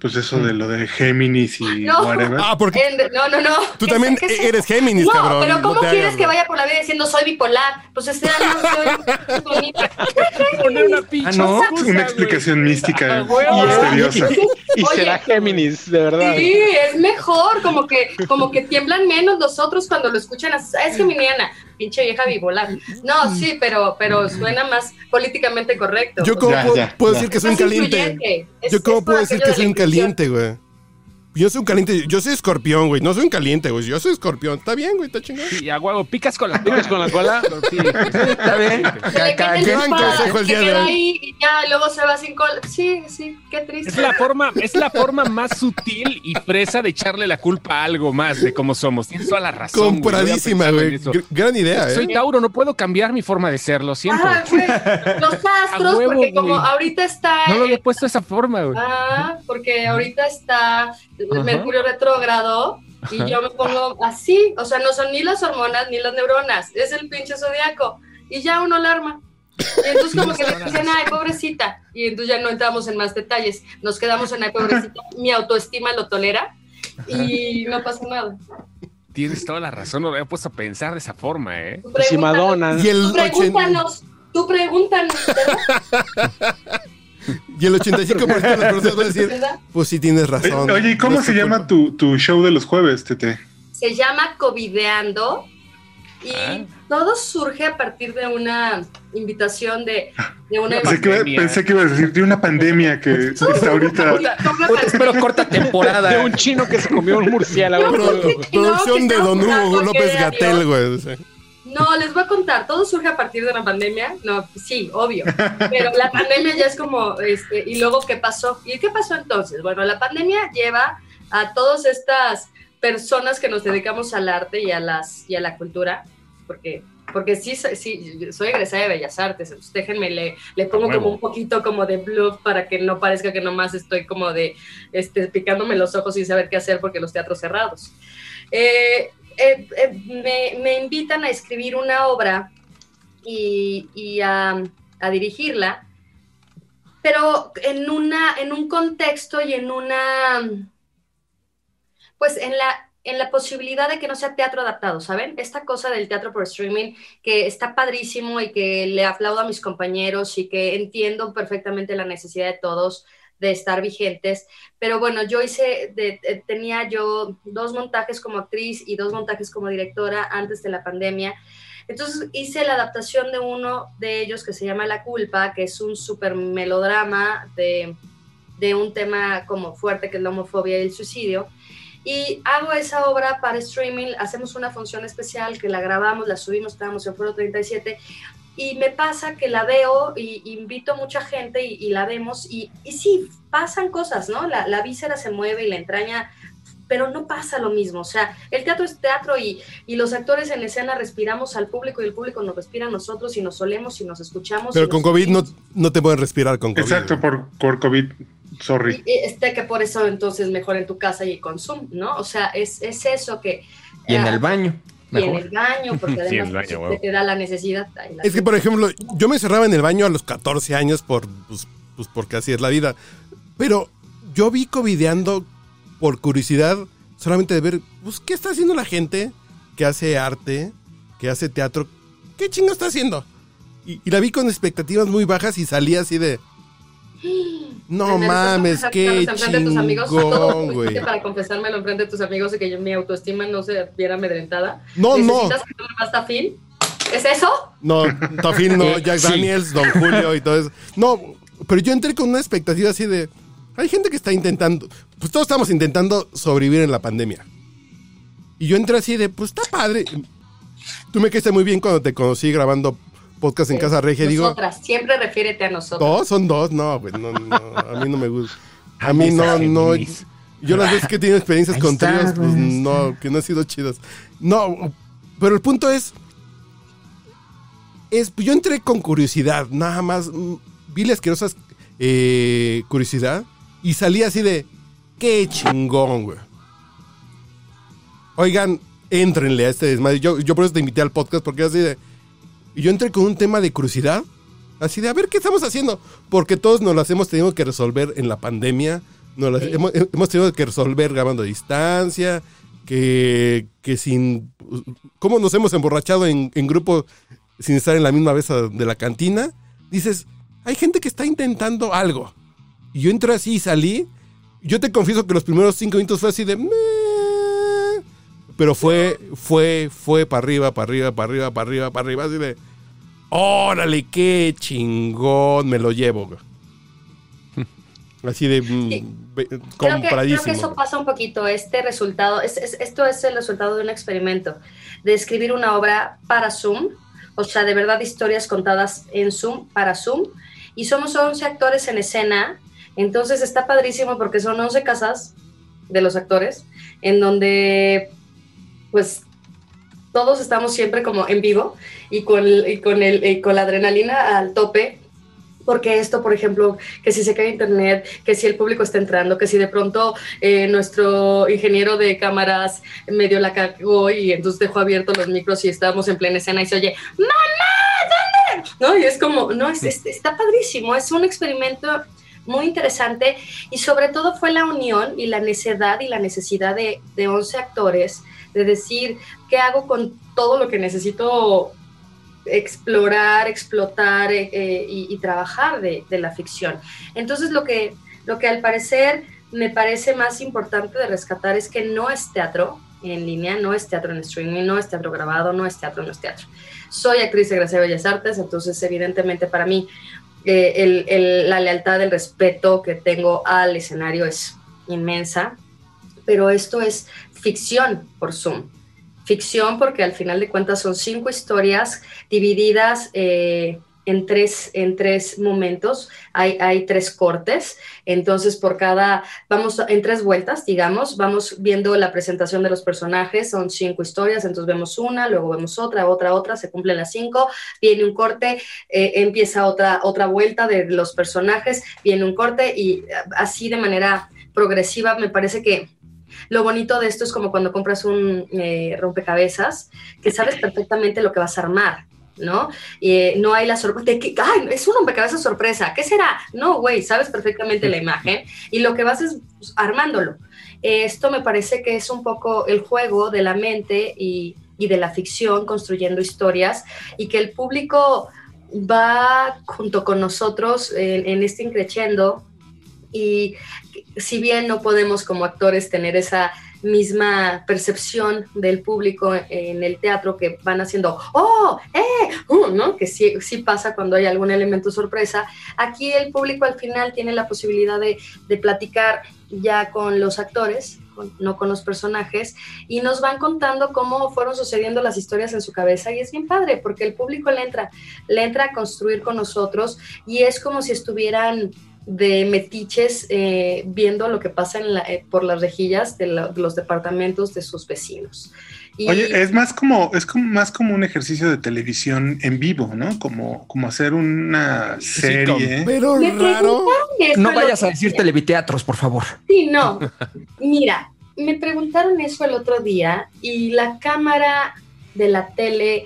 Pues eso de lo de Géminis y No. whatever. Ah, porque En- no, no, no. tú ¿Qué- también es eres Géminis, No, cabrón. pero ¿cómo no quieres hagas, que vaya por la vida diciendo soy bipolar? Pues este año soy bonita. Poner una pinche Ah, ¿no? excusa, Una güey. explicación mística Ah, misteriosa. Y Oye. será Géminis, de verdad. Sí, es mejor, como que, como que tiemblan menos los otros cuando lo escuchan. así, "Ah, Es geminiana, pinche vieja bipolar. No, sí, pero, pero suena más políticamente correcto. Yo cómo Ya, puedo, ya, puedo ya. decir que soy un Es caliente. Es- Yo cómo es puedo decir que soy un caliente, güey. Yo soy un caliente, yo soy escorpión, güey. No soy un caliente, güey. Yo soy escorpión. Está bien, güey, está chingón. Sí, a huevo, picas con la ¿Picas con la cola? Sí. Está bien. Se Ca- le cada quita el quien- gran espada, consejo el se día de queda hoy. ahí y ya, luego se va sin cola. Sí, sí, qué triste. Es la forma, es la forma más sutil y fresa de echarle la culpa a algo más de cómo somos. Tienes toda la razón. Compradísima, güey. Gran idea, Soy ¿eh? Tauro, no puedo cambiar mi forma de ser, lo siento. Ah, güey, los astros, huevo, porque como güey. ahorita está No lo había puesto de esa forma, güey. Ah, porque ahorita está Ajá. Mercurio retrógrado y yo me pongo así, o sea, no son ni las hormonas ni las neuronas, es el pinche zodiaco y ya uno alarma. Y entonces como que le dicen, ay, pobrecita, y entonces ya no entramos en más detalles, nos quedamos en, ay, pobrecita, mi autoestima lo tolera y no pasa nada. Tienes toda la razón, no lo había puesto a pensar de esa forma, ¿eh? Tú si pregúntanos, Madonna. Y el, Tú 80 pregúntanos, tú pregúntanos. y el 85% de las personas van a decir, pues sí tienes razón. Oye, ¿y cómo No se llama tu, tu show de los jueves, Tete? se llama Covideando y Ah. todo surge a partir de una invitación de, de una Pensé que, pensé que ibas a decir de una pandemia que está ahorita. Espero corta temporada. De un chino que se comió un murciélago. Producción de Don Hugo López Gatel, güey. No, les voy a contar, todo surge a partir de una pandemia, no, sí, obvio, pero la pandemia ya es como, este, y luego, ¿qué pasó? ¿Y qué pasó entonces? Bueno, la pandemia lleva a todas estas personas que nos dedicamos al arte y a, las, y a la cultura, porque, porque sí, sí, soy egresada de Bellas Artes, entonces déjenme, le, le pongo como un poquito como de bluff para que no parezca que nomás estoy como de, este, picándome los ojos sin saber qué hacer porque los teatros cerrados. Eh, eh, eh, me, invitan a escribir una obra y, y a, a dirigirla, pero en, una, en un contexto y en una, pues en la, en la posibilidad de que no sea teatro adaptado, ¿saben? Esta cosa del teatro por streaming que está padrísimo y que le aplaudo a mis compañeros y que entiendo perfectamente la necesidad de todos de estar vigentes, pero bueno, yo hice, eh, tenía yo dos montajes como actriz y dos montajes como directora antes de la pandemia, entonces hice la adaptación de uno de ellos que se llama La culpa, que es un super melodrama de, de un tema como fuerte que es la homofobia y el suicidio. Y hago esa obra para streaming, hacemos una función especial que la grabamos, la subimos, estábamos en Foro 37 y me pasa que la veo y invito a mucha gente y, y la vemos y, y sí, pasan cosas, ¿no? La, la víscera se mueve y la entraña, pero no pasa lo mismo. O sea, el teatro es teatro y, y los actores en escena respiramos al público y el público nos respira a nosotros y nos olemos y nos escuchamos. Pero con COVID no, no te pueden respirar con COVID. Exacto, por, por COVID. Sorry. Y, y este que por eso entonces mejor en tu casa y con Zoom, ¿no? O sea, es, es eso que... Y en ah, el baño. Y en Mejor. el baño, porque Sí, además el baño, huevo. te da la necesidad. la Es que, por ejemplo, yo me cerraba en el baño a los 14 años por, pues, pues porque así es la vida. Pero yo vi covideando por curiosidad, solamente de ver, pues, ¿qué está haciendo la gente que hace arte, que hace teatro? ¿Qué chingo está haciendo? Y, y la vi con expectativas muy bajas y salí así de... No Me mames, qué confesármelo enfrente de tus amigos, todo chingón, lo güey. para confesármelo enfrente de tus amigos y que yo- mi autoestima no se viera amedrentada. No, no. ¿Es eso? no, Tafil no, Jack sí. Daniels, Don Julio y todo eso. No, pero yo entré con una expectativa así de... Hay gente que está intentando, pues todos estamos intentando sobrevivir en la pandemia. Y yo entré así de, pues está padre. tú me quedaste muy bien cuando te conocí grabando podcast en Casa Regia. Digo, Nosotras, siempre refiérete a nosotros. ¿dos? Son dos, no, güey, no, no, a mí no me gusta. A mí no, no. Yo las veces que he tenido experiencias Ahí con tríos, pues no, que no han sido chidas. No, pero el punto es, es, yo entré con curiosidad, nada más, mm, vi la asquerosa eh, curiosidad y salí así de, qué chingón, güey. Oigan, éntrenle a este desmadre. Yo, yo por eso te invité al podcast, porque así de, y yo entré con un tema de curiosidad, así de, a ver, ¿qué estamos haciendo? Porque todos nos las hemos tenido que resolver en la pandemia, nos las Sí. hemos, hemos tenido que resolver grabando a distancia, que, que sin... ¿Cómo nos hemos emborrachado en, en grupo sin estar en la misma mesa de la cantina? Dices, hay gente que está intentando algo. Y yo entré así y salí. Yo te confieso que los primeros cinco minutos fue así de... "Meh". Pero fue, fue, fue para arriba, para arriba, para arriba, para arriba, para arriba, así de... Órale, qué chingón, me lo llevo. güey". Así de mm, Sí. ve- Creo que, creo compradísimo. que eso pasa un poquito, este resultado, es, es- esto es el resultado de un experimento, de escribir una obra para Zoom, o sea, de verdad historias contadas en Zoom, para Zoom, y somos 11 actores en escena, entonces está padrísimo porque son 11 casas de los actores, en donde pues todos estamos siempre como en vivo y con, con, el, con la adrenalina al tope. Porque esto, por ejemplo, que si se cae internet, que si el público está entrando, que si de pronto eh, nuestro ingeniero de cámaras medio la cagó y entonces dejó abiertos los micros y estábamos en plena escena y se oye, ¡Mamá! ¿Dónde? ¿No? Y es como, no, es- es- está padrísimo, es un experimento muy interesante y sobre todo fue la unión y la necedad y la necesidad de, de 11 actores de decir, ¿qué hago con todo lo que necesito explorar, explotar eh, eh, y, trabajar de, la ficción? Entonces lo que, lo que al parecer me parece más importante de rescatar es que no es teatro en línea, no es teatro en streaming, no es teatro grabado, no es teatro, no es teatro. Soy actriz de Gracia de Bellas Artes, entonces evidentemente para mí eh, la lealtad, el respeto que tengo al escenario es inmensa, pero esto es ficción por Zoom. Ficción porque al final de cuentas son cinco historias divididas eh, en, tres, en tres momentos. Hay, hay tres cortes, entonces por cada, vamos en tres vueltas, digamos, vamos viendo la presentación de los personajes, son cinco historias, entonces vemos una, luego vemos otra, otra, otra, se cumplen las cinco, viene un corte, eh, empieza otra, otra vuelta de los personajes, viene un corte y así de manera progresiva me parece que lo bonito de esto es como cuando compras un eh, rompecabezas, que sabes perfectamente lo que vas a armar, ¿no? Eh, no hay la sorpresa, ¡ay, es un rompecabezas sorpresa! ¿Qué será? No, güey, sabes perfectamente la imagen y lo que vas es pues, armándolo. Eh, esto me parece que es un poco el juego de la mente y, y de la ficción, construyendo historias y que el público va junto con nosotros en, en este increciendo y si bien no podemos como actores tener esa misma percepción del público en el teatro que van haciendo, oh, eh, uh, ¿no? Que sí, pasa cuando hay algún elemento sorpresa. Aquí el público al final tiene la posibilidad de, de platicar ya con los actores, no con los personajes, y nos van contando cómo fueron sucediendo las historias en su cabeza y es bien padre porque el público le entra, le entra a construir con nosotros y es como si estuvieran de metiches eh, viendo lo que pasa en la, eh, por las rejillas de, la, de, los departamentos de sus vecinos. Y, Oye, es más como es como, más como un ejercicio de televisión en vivo, ¿no? Como, como hacer una serie. Sí, pero raro. No vayas a decir televiteatros, por favor. Sí, no. Mira, me preguntaron eso el otro día y la cámara de la tele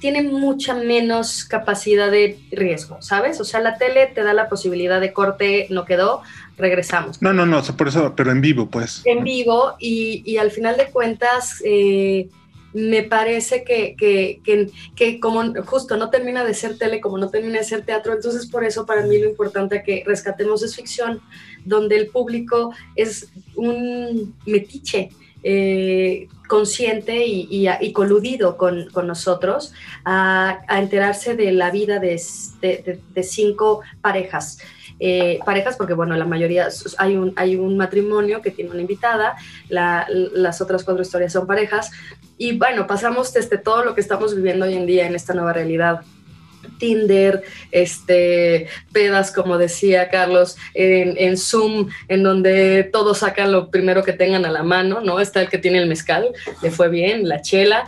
tiene mucha menos capacidad de riesgo, ¿sabes? O sea, la tele te da la posibilidad de corte, no quedó, regresamos. No, no, no, por eso, pero en vivo, pues. En vivo y, y al final de cuentas, eh, me parece que, que, que, que, como justo no termina de ser tele, como no termina de ser teatro, entonces por eso para mí lo importante que rescatemos es ficción, donde el público es un metiche eh, consciente y, coludido con, nosotros a, enterarse de la vida de, cinco parejas. Eh, parejas porque, bueno, la mayoría, hay un, hay un matrimonio que tiene una invitada, la- las otras cuatro historias son parejas, y bueno, pasamos desde todo lo que estamos viviendo hoy en día en esta nueva realidad. Tinder, este, pedas, como decía Carlos, en, en Zoom, en donde todos sacan lo primero que tengan a la mano, ¿no? Está el que tiene el mezcal, le fue bien, la chela.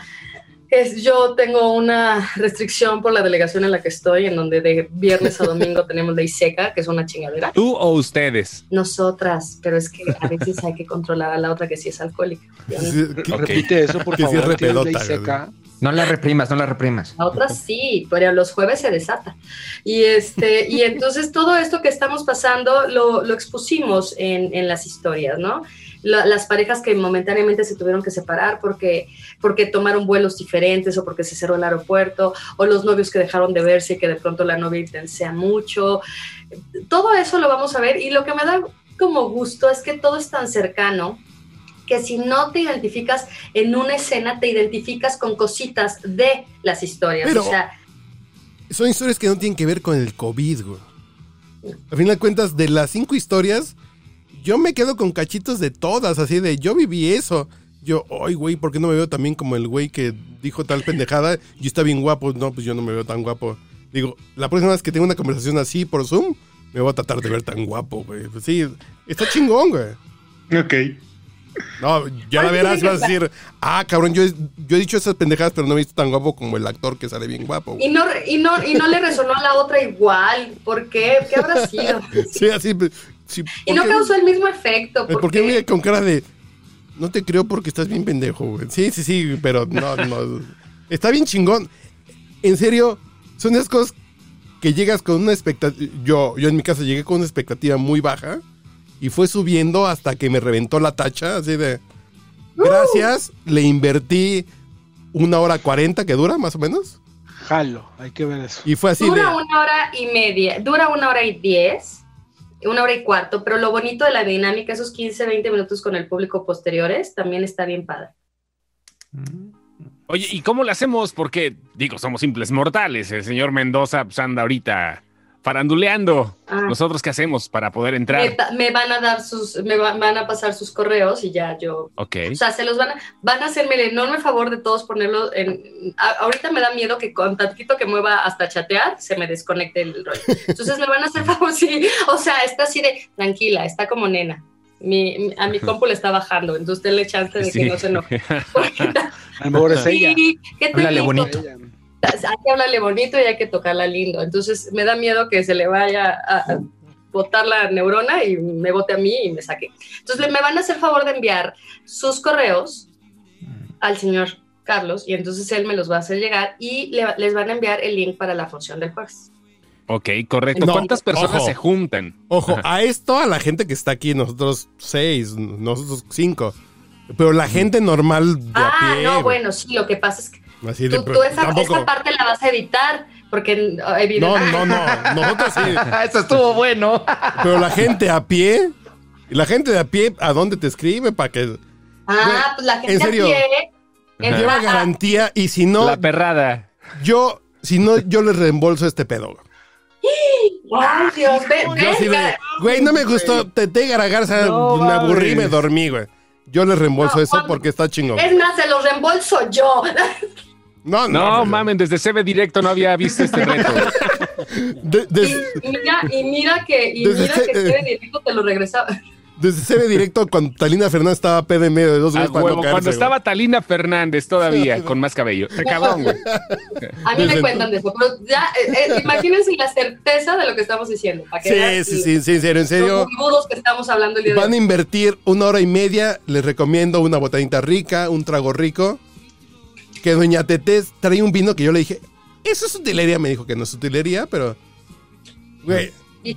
Es, yo tengo una restricción por la delegación en la que estoy, en donde de viernes a domingo tenemos ley seca, que es una chingadera. ¿Tú o ustedes? Nosotras, pero es que a veces hay que controlar a la otra que sí es alcohólica. No. Sí. Repite eso, por Que sí es. ¿Tienes ley seca? No la reprimas, no la reprimas. La otra sí, pero los jueves se desata. Y, este, y entonces todo esto que estamos pasando lo, lo expusimos en, las historias, ¿no? La- las parejas que momentáneamente se tuvieron que separar porque, porque tomaron vuelos diferentes o porque se cerró el aeropuerto, o los novios que dejaron de verse y que de pronto la novia intensea mucho. Todo eso lo vamos a ver y lo que me da como gusto es que todo es tan cercano que si no te identificas en una escena, te identificas con cositas de las historias. Pero- o sea, son historias que no tienen que ver con el COVID, güey. A fin de cuentas, de las cinco historias, yo me quedo con cachitos de todas, así de yo viví eso. Yo, ay, güey, ¿por qué no me veo también como el güey que dijo tal pendejada? Yo está bien guapo. No, pues yo no me veo tan guapo. Digo, la próxima vez que tenga una conversación así por Zoom, me voy a tratar de ver tan guapo, güey. Pues sí, está chingón, güey. Ok. No, ya la verás y ¿qué vas a decir, ah, cabrón, yo, he- yo he dicho esas pendejadas, pero no he visto tan guapo como el actor que sale bien guapo. güey". y no, y, no, y no le resonó a la otra igual. ¿Por qué? ¿Qué habrá sido? Sí, así. pues, sí, Y ¿por no qué- causó el mismo efecto. Eh, ¿Por qué con cara de.? No te creo porque estás bien pendejo, güey. Sí, sí, sí, pero no, no. Está bien chingón. En serio, son esas cosas que llegas con una expectativa. Yo, yo en mi caso llegué con una expectativa muy baja y fue subiendo hasta que me reventó la tacha, así de. Gracias, le invertí una hora cuarenta que dura, más o menos. Jalo, hay que ver eso. Y fue así de. Dura una hora y media, dura una hora y diez, una hora y cuarto, pero lo bonito de la dinámica, esos 15, 20 minutos con el público posteriores, también está bien padre. Oye, ¿y cómo le hacemos? Porque, digo, somos simples mortales. El señor Mendoza pues, anda ahorita faranduleando. Ah. ¿Nosotros qué hacemos para poder entrar? Me, van a dar sus, me va- van a pasar sus correos y ya yo Ok. O sea, se los van a, van a hacerme el enorme favor de todos ponerlo en... a- ahorita me da miedo que con tantito que mueva hasta chatear, se me desconecte el rollo. Entonces me van a hacer favor, sí. O sea, está así de, tranquila, está como nena. Mi, mi- a mi compu le está bajando, entonces denle chance de Sí. que no se enoje. A lo mejor es ella. Sí, ¿qué te Háblale digo? bonito. Ella. Hay que hablarle bonito y hay que tocarla lindo. Entonces me da miedo que se le vaya a, a botar la neurona y me bote a mí y me saque. Entonces me van a hacer favor de enviar sus correos al señor Carlos y entonces él me los va a hacer llegar y le- les van a enviar el link para la función del jueves. Ok, correcto. No, ¿Cuántas personas ojo. se juntan? Ojo, a esto, a la gente que está aquí, nosotros seis, nosotros cinco. Pero la gente normal de a Ah, pie. no, bueno, sí, lo que pasa es que Así de- tú, tú esa, tampoco- esa parte la vas a editar porque No, evidentemente... no, no. Nosotros sí. Eso estuvo bueno. Pero la gente a pie. Y la gente de a pie, ¿a dónde te escribe? Para que Ah, pues la gente en serio. a pie lleva garantía. Y si no, La perrada. yo, si no, yo les reembolso este pedo. Ay, Dios, güey, no me gustó. Te te Garza, No me aburrí, mames. me dormí, güey. Yo les reembolso No, eso porque está chingón. Es más, se los reembolso yo. No, No, no. mamen, desde CB Directo no había visto este reto. De- Y mira, y mira que, y Desde mira que TV directo te lo regresaba. desde CB directo cuando Talina Fernández estaba pe de medio de dos no huevo, caerse, cuando güey. estaba Talina Fernández todavía con más cabello. Cabrón, güey. A mí Desde me cuentan de eso, pero ya, eh, eh, imagínense la certeza de lo que estamos diciendo. Para que vean Sí, sí, sí, sí, en serio, en Los serio. que estamos hablando el día de Van a invertir una hora y media. Les recomiendo una botadita rica, un trago rico. Que Doña Tetés trae un vino que yo le dije, ¿eso es utilería? Me dijo que no es utilería, pero. Güey,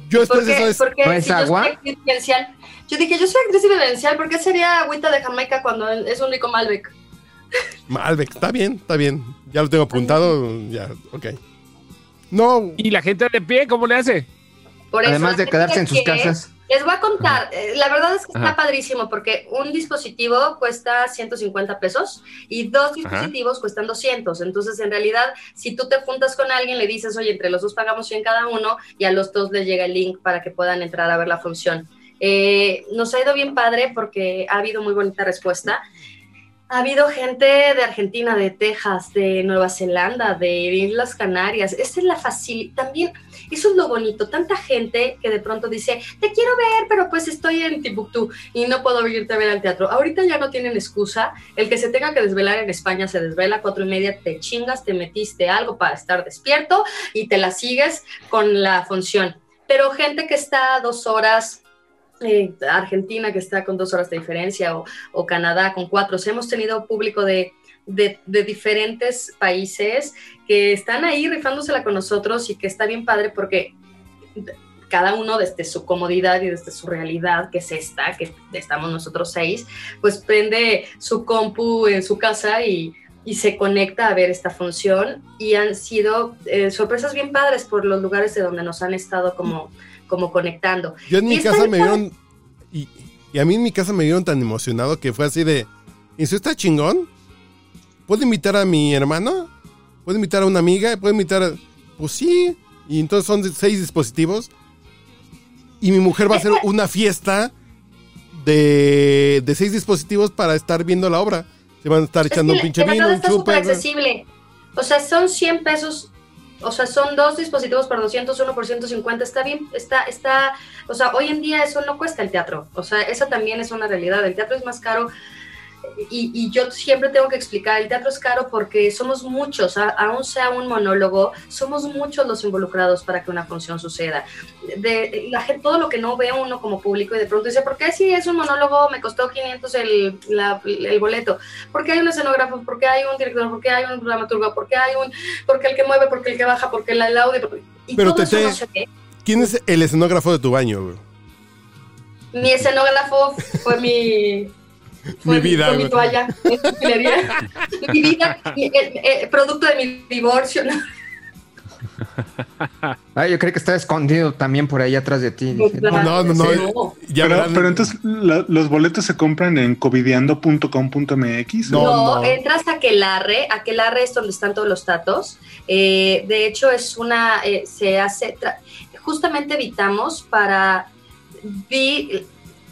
yo después ¿por de eso es- por qué ¿No es si yo soy agua? vivencial? Yo dije, yo soy actriz vivencial, ¿por qué sería agüita de Jamaica cuando es un rico Malbec? Malbec, está bien, está bien. Ya lo tengo apuntado, ya, ok. No, ¿Y la gente de pie cómo le hace? Por Además de quedarse en sus que- casas. Les voy a contar, eh, la verdad es que está Ajá. padrísimo porque un dispositivo cuesta 150 pesos y dos dispositivos cuestan 200. Entonces, en realidad, si tú te juntas con alguien, le dices, oye, entre los dos pagamos 100 cada uno y a los dos les llega el link para que puedan entrar a ver la función. Eh, nos ha ido bien padre porque ha habido muy bonita respuesta. Ha habido gente de Argentina, de Texas, de Nueva Zelanda, de Islas Canarias. Esa es la facilidad. También, eso es lo bonito. Tanta gente que de pronto dice, te quiero ver, pero pues estoy en Timbuktu y no puedo irte a ver al teatro. Ahorita ya no tienen excusa. El que se tenga que desvelar en España se desvela cuatro y media, te chingas, te metiste algo para estar despierto y te la sigues con la función. Pero gente que está dos horas, eh, Argentina que está con dos horas de diferencia o, o Canadá con cuatro. O sea, hemos tenido público de, de, de diferentes países que están ahí rifándosela con nosotros y que está bien padre porque cada uno desde su comodidad y desde su realidad, que es esta, que estamos nosotros seis, pues prende su compu en su casa y, y se conecta a ver esta función y han sido eh, sorpresas bien padres por los lugares de donde nos han estado como, como conectando. Yo en Y mi casa me vieron. Y, y a mí en mi casa me vieron tan emocionado que fue así de. ¿Y eso está chingón? ¿Puedo invitar a mi hermano? ¿Puedo invitar a una amiga? ¿Puedo invitar a.? Pues sí. Y entonces son seis dispositivos. Y mi mujer va a hacer una fiesta de, de seis dispositivos para estar viendo la obra. Se van a estar echando Es un pinche vino, un está súper chupe. accesible. O sea, son 100 pesos. O sea, son dos dispositivos por 200, uno por 150. Está bien, está, está. O sea, hoy en día eso no cuesta el teatro. O sea, esa también es una realidad. El teatro es más caro. Y, y yo siempre tengo que explicar, el teatro es caro porque somos muchos, a- aún sea un monólogo, somos muchos los involucrados para que una función suceda. De, la gente, todo lo que no ve uno como público y de pronto dice, ¿por qué si es un monólogo me costó 500 el, la- el boleto? porque hay un escenógrafo, porque hay un director, porque hay un dramaturgo, porque hay un, porque el que mueve, porque el que baja, porque el, el audio, y Pero todo eso Tete- no ve. ¿Quién es el escenógrafo de tu baño, güey? Mi escenógrafo fue mi Mi vida, mi toalla, mi vida, mi- el- el producto de mi divorcio. ¿no? Ah, yo creo que estaba escondido también por ahí atrás de ti. No, No, no, no. Sí. Ya pero, verán- pero entonces la- los boletos se compran en covideando.com.mx. No, No, no. entras a Aquelarre, Aquelarre es donde están todos los datos. Eh, de hecho, es una, eh, se hace, justamente evitamos para, vi-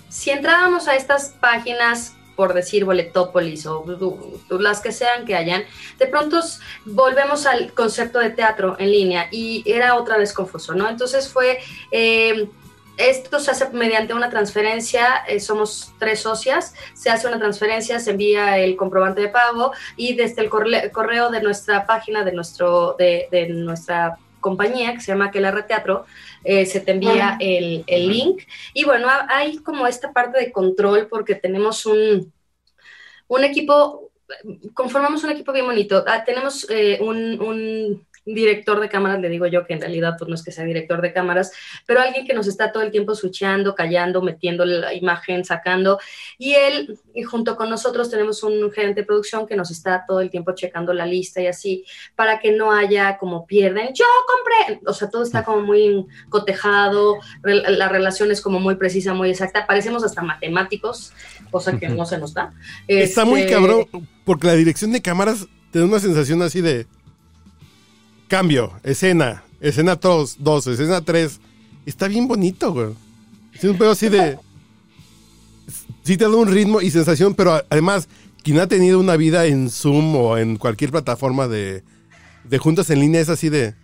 si entrábamos a estas páginas, por decir Boletópolis o las que sean que hayan, de pronto volvemos al concepto de teatro en línea y era otra vez confuso, ¿no? Entonces fue... eh, esto se hace mediante una transferencia, eh, somos tres socias, se hace una transferencia, se envía el comprobante de pago y desde el correo de nuestra página, de, nuestro, de, de nuestra compañía que se llama Aquelarre Teatro, eh, se te envía el, el link. Y bueno, ha- hay como esta parte de control porque tenemos un, un equipo, conformamos un equipo bien bonito. Ah, tenemos eh, un, un director de cámaras, le digo yo que en realidad pues, no es que sea director de cámaras, pero alguien que nos está todo el tiempo switchando, callando, metiendo la imagen, sacando. Y él, y junto con nosotros, tenemos un gerente de producción que nos está todo el tiempo checando la lista y así, para que no haya como pierden, yo compré, o sea, todo está como muy cotejado, la relación es como muy precisa, muy exacta, parecemos hasta matemáticos, cosa que no se nos da. Está muy Este, cabrón porque la dirección de cámaras te da una sensación así de cambio, escena, escena 2, dos, escena 3. Está bien bonito, güey. Es un pedo así de... Sí te da un ritmo y sensación, pero además, quien ha tenido una vida en Zoom o en cualquier plataforma de, de juntas en línea es así de...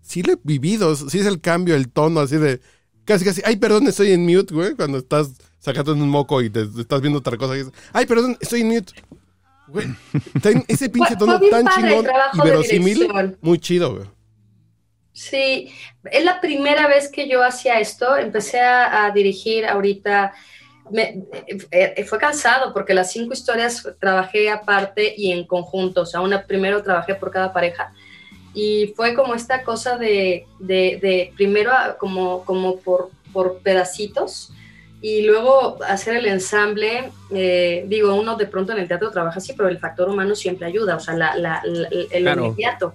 Sí lo he vivido, sí es el cambio, el tono, así de... Casi, casi, ay, perdón, estoy en mute, güey, cuando estás sacando un moco y te, estás viendo otra cosa. ay, perdón, estoy en mute. Güey, ese pinche tono tan chingón y verosímil, muy chido, güey. Sí, es la primera vez que yo hacía esto. Empecé a, a dirigir ahorita. Me- eh, eh, fue cansado porque las cinco historias trabajé aparte y en conjunto. O sea, una primero trabajé por cada pareja. Y fue como esta cosa de, de, de primero como, como por, por pedacitos y luego hacer el ensamble. eh, digo, uno de pronto en el teatro trabaja así, pero el factor humano siempre ayuda, o sea, la, la- la- el Claro. inmediato.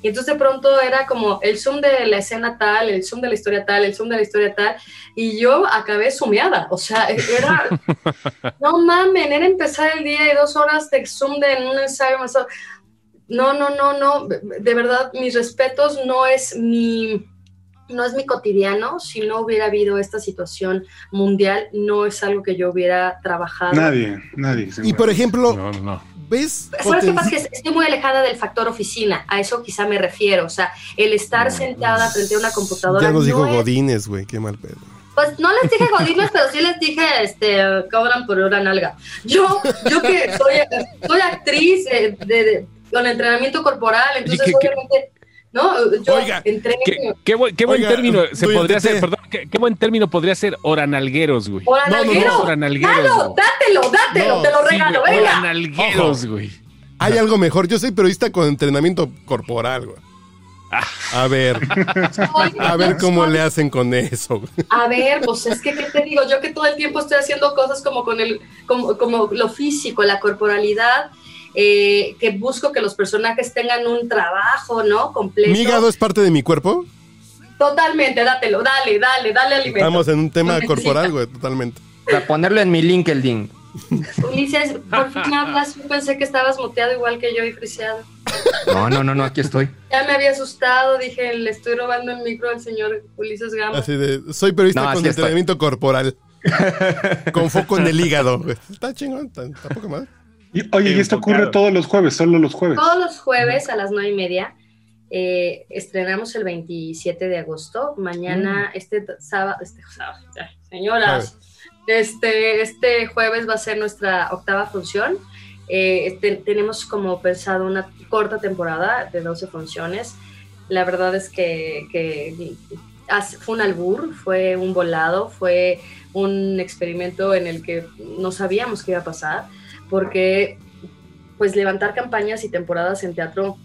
Y entonces de pronto era como el zoom de la escena tal, el zoom de la historia tal, el zoom de la historia tal, y yo acabé sumeada, o sea, era, no mames, era empezar el día y dos horas de zoom de un ensayo. No, no, no, no, de verdad, mis respetos no es mi no es mi cotidiano. Si no hubiera habido esta situación mundial, no es algo que yo hubiera trabajado. Nadie, nadie. Y por ejemplo, No, no, no. ¿ves? ¿Sabes qué pasa? Que estoy muy alejada del factor oficina, a eso quizá me refiero. O sea, el estar sentada frente a una computadora. Ya nos dijo no es- Godínez, güey, qué mal pedo. Pues no les dije godines, pero sí les dije, este, cobran por hora nalga. Yo, yo que soy, soy actriz eh, de, de- con entrenamiento corporal, entonces ¿qué- qué- obviamente, ¿no? Yo Oiga, entreno. ¿Qué, qué buen, qué buen Oiga, término se podría hacer, perdón, ¿qué, qué buen término podría ser oranalgueros, güey. No, no, no, oranalgueros, Dalo, güey. dátelo, dátelo, No, te lo Sí, regalo, güey, venga. oranalgueros, güey. Hay algo mejor. Yo soy periodista con entrenamiento corporal, güey. A ver, a ver cómo le hacen con eso. güey. A ver, pues es que, ¿qué te digo? Yo que todo el tiempo estoy haciendo cosas como con el, como, como lo físico, la corporalidad, eh, que busco que los personajes tengan un trabajo, ¿no? Completo. ¿Mi hígado es parte de mi cuerpo? Totalmente, dátelo, dale, dale, dale alimento. Estamos en un tema corporal, güey, totalmente. Para ponerlo en mi LinkedIn. Ulises, por fin hablas, yo pensé que estabas muteado igual que yo y friseado. No, no, no, no, aquí estoy. Ya me había asustado, dije, le estoy robando el micro al señor Ulises Gama. Así de, soy periodista No, con estoy. entrenamiento corporal. con foco en el hígado. Está chingón, tampoco más. Y, oye, y esto ocurre todos los jueves, solo los jueves. Todos los jueves a las nueve y media eh, estrenamos el 27 de agosto. Mañana, este t- sábado, este sábado, señoras, este, este jueves va a ser nuestra octava función. Eh, este- tenemos como pensado una corta temporada de 12 funciones. La verdad es que, que as- fue un albur, fue un volado, fue un experimento en el que no sabíamos qué iba a pasar, porque pues levantar campañas y temporadas en teatro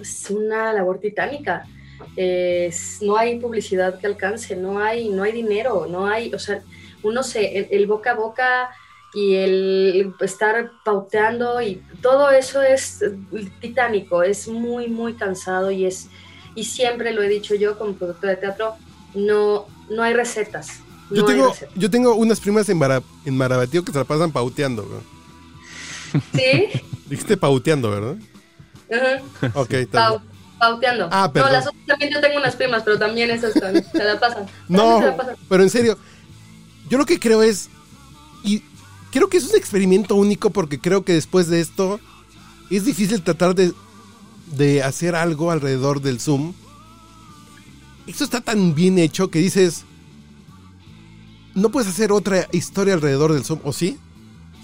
es una labor titánica. No hay publicidad que alcance, no hay, no hay dinero, no hay, o sea, uno se, el, el boca a boca y el estar pauteando y todo eso es titánico, es muy, muy cansado y es, y siempre lo he dicho yo como productora de teatro, no, no hay recetas. Yo, no tengo, recetas. yo tengo unas primas en, Mara- en Marabatío que se la pasan pauteando. ¿Sí? Dijiste pauteando, ¿verdad? Ujú. Ok, está Pau- pauteando. Ah, no, perdón. las otras también yo tengo unas primas, pero también esas también se la pasan. No, También se la pasan. pero en serio, yo lo que creo es, y creo que es un experimento único porque creo que después de esto es difícil tratar de, de hacer algo alrededor del Zoom. Esto está tan bien hecho que dices, no puedes hacer otra historia alrededor del Zoom, ¿o sí?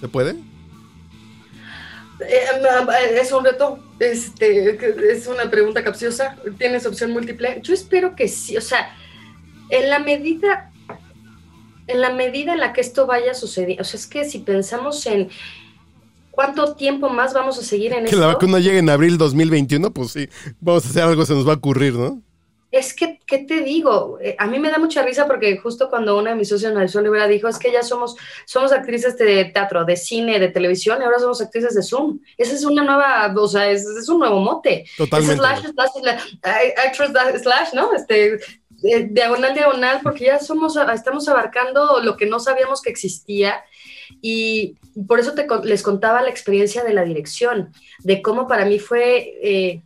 ¿Se puede? Eh, eh, es un reto, este, que es una pregunta capciosa. ¿Tienes opción múltiple? Yo espero que sí, o sea, en la medida, en la medida en la que esto vaya sucediendo, o sea, es que si pensamos en cuánto tiempo más vamos a seguir en Que esto, la vacuna llegue en abril 2021, pues sí, vamos a hacer algo, se nos va a ocurrir, ¿no? Es que, ¿qué te digo? Eh, a mí me da mucha risa porque justo cuando una de mis socios, Marisol Rivera, dijo, es que ya somos, somos actrices de teatro, de cine, de televisión, y ahora somos actrices de Zoom. Esa es una nueva, o sea, es, es un nuevo mote. Totalmente. Es slash, slash, slash, actress slash, ¿no? Este, diagonal, diagonal, porque ya somos, estamos abarcando lo que no sabíamos que existía. Y por eso te, les contaba la experiencia de la dirección, de cómo para mí fue... eh,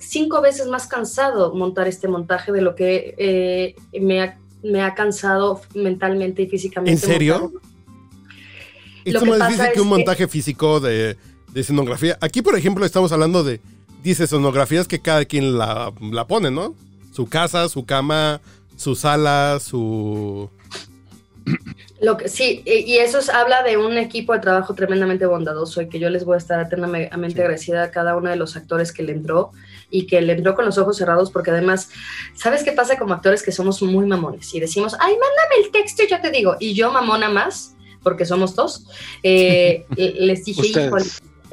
cinco veces más cansado montar este montaje de lo que eh, me, ha, me ha cansado mentalmente y físicamente. ¿En serio? montarlo. Esto más difícil que un que- montaje físico de, de escenografía. Aquí, por ejemplo, estamos hablando de 10 escenografías que cada quien la, la pone, ¿no? Su casa, su cama, su sala, su... Lo que, sí, y eso es- habla de un equipo de trabajo tremendamente bondadoso y que yo les voy a estar eternamente agradecida a cada uno de los actores que le entró y que le entró con los ojos cerrados porque además, ¿sabes qué pasa como actores que somos muy mamones y decimos, ay, mándame el texto y yo te digo, y yo mamona más, porque somos dos, eh, les dije,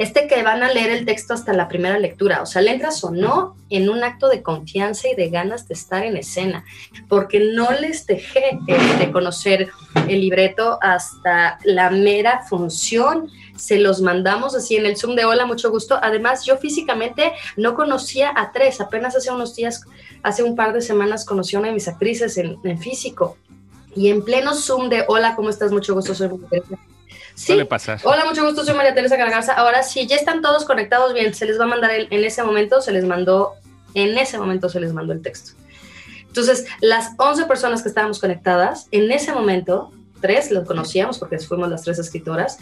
este que van a leer el texto hasta la primera lectura, o sea, le entras o no en un acto de confianza y de ganas de estar en escena, porque no les dejé de conocer el libreto hasta la mera función. se los mandamos así en el Zoom de hola, mucho gusto. Además, yo físicamente no conocía a tres, apenas hace unos días, hace un par de semanas conocí a una de mis actrices en, físico. Y en pleno Zoom de hola, ¿cómo estás? Mucho gusto, soy. Sí, Suele pasar. hola, mucho gusto, soy María Teresa Gargarza. Ahora sí, ya están todos conectados bien, se les va a mandar el- en ese momento, se les mandó, en ese momento se les mandó el texto. Entonces, las 11 personas que estábamos conectadas, en ese momento, tres lo conocíamos porque fuimos las tres escritoras,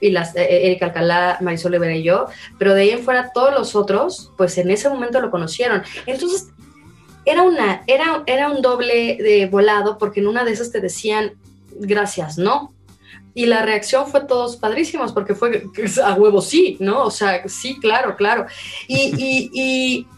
y las eh, Erika Alcalá, Marisol Rivera y yo, pero de ahí en fuera todos los otros, pues en ese momento lo conocieron. Entonces, era, una, era, era un doble de volado porque en una de esas te decían, gracias, no. Y la reacción fue todos padrísimos porque fue a huevo sí, ¿no? O sea, sí, claro, claro. Y, y,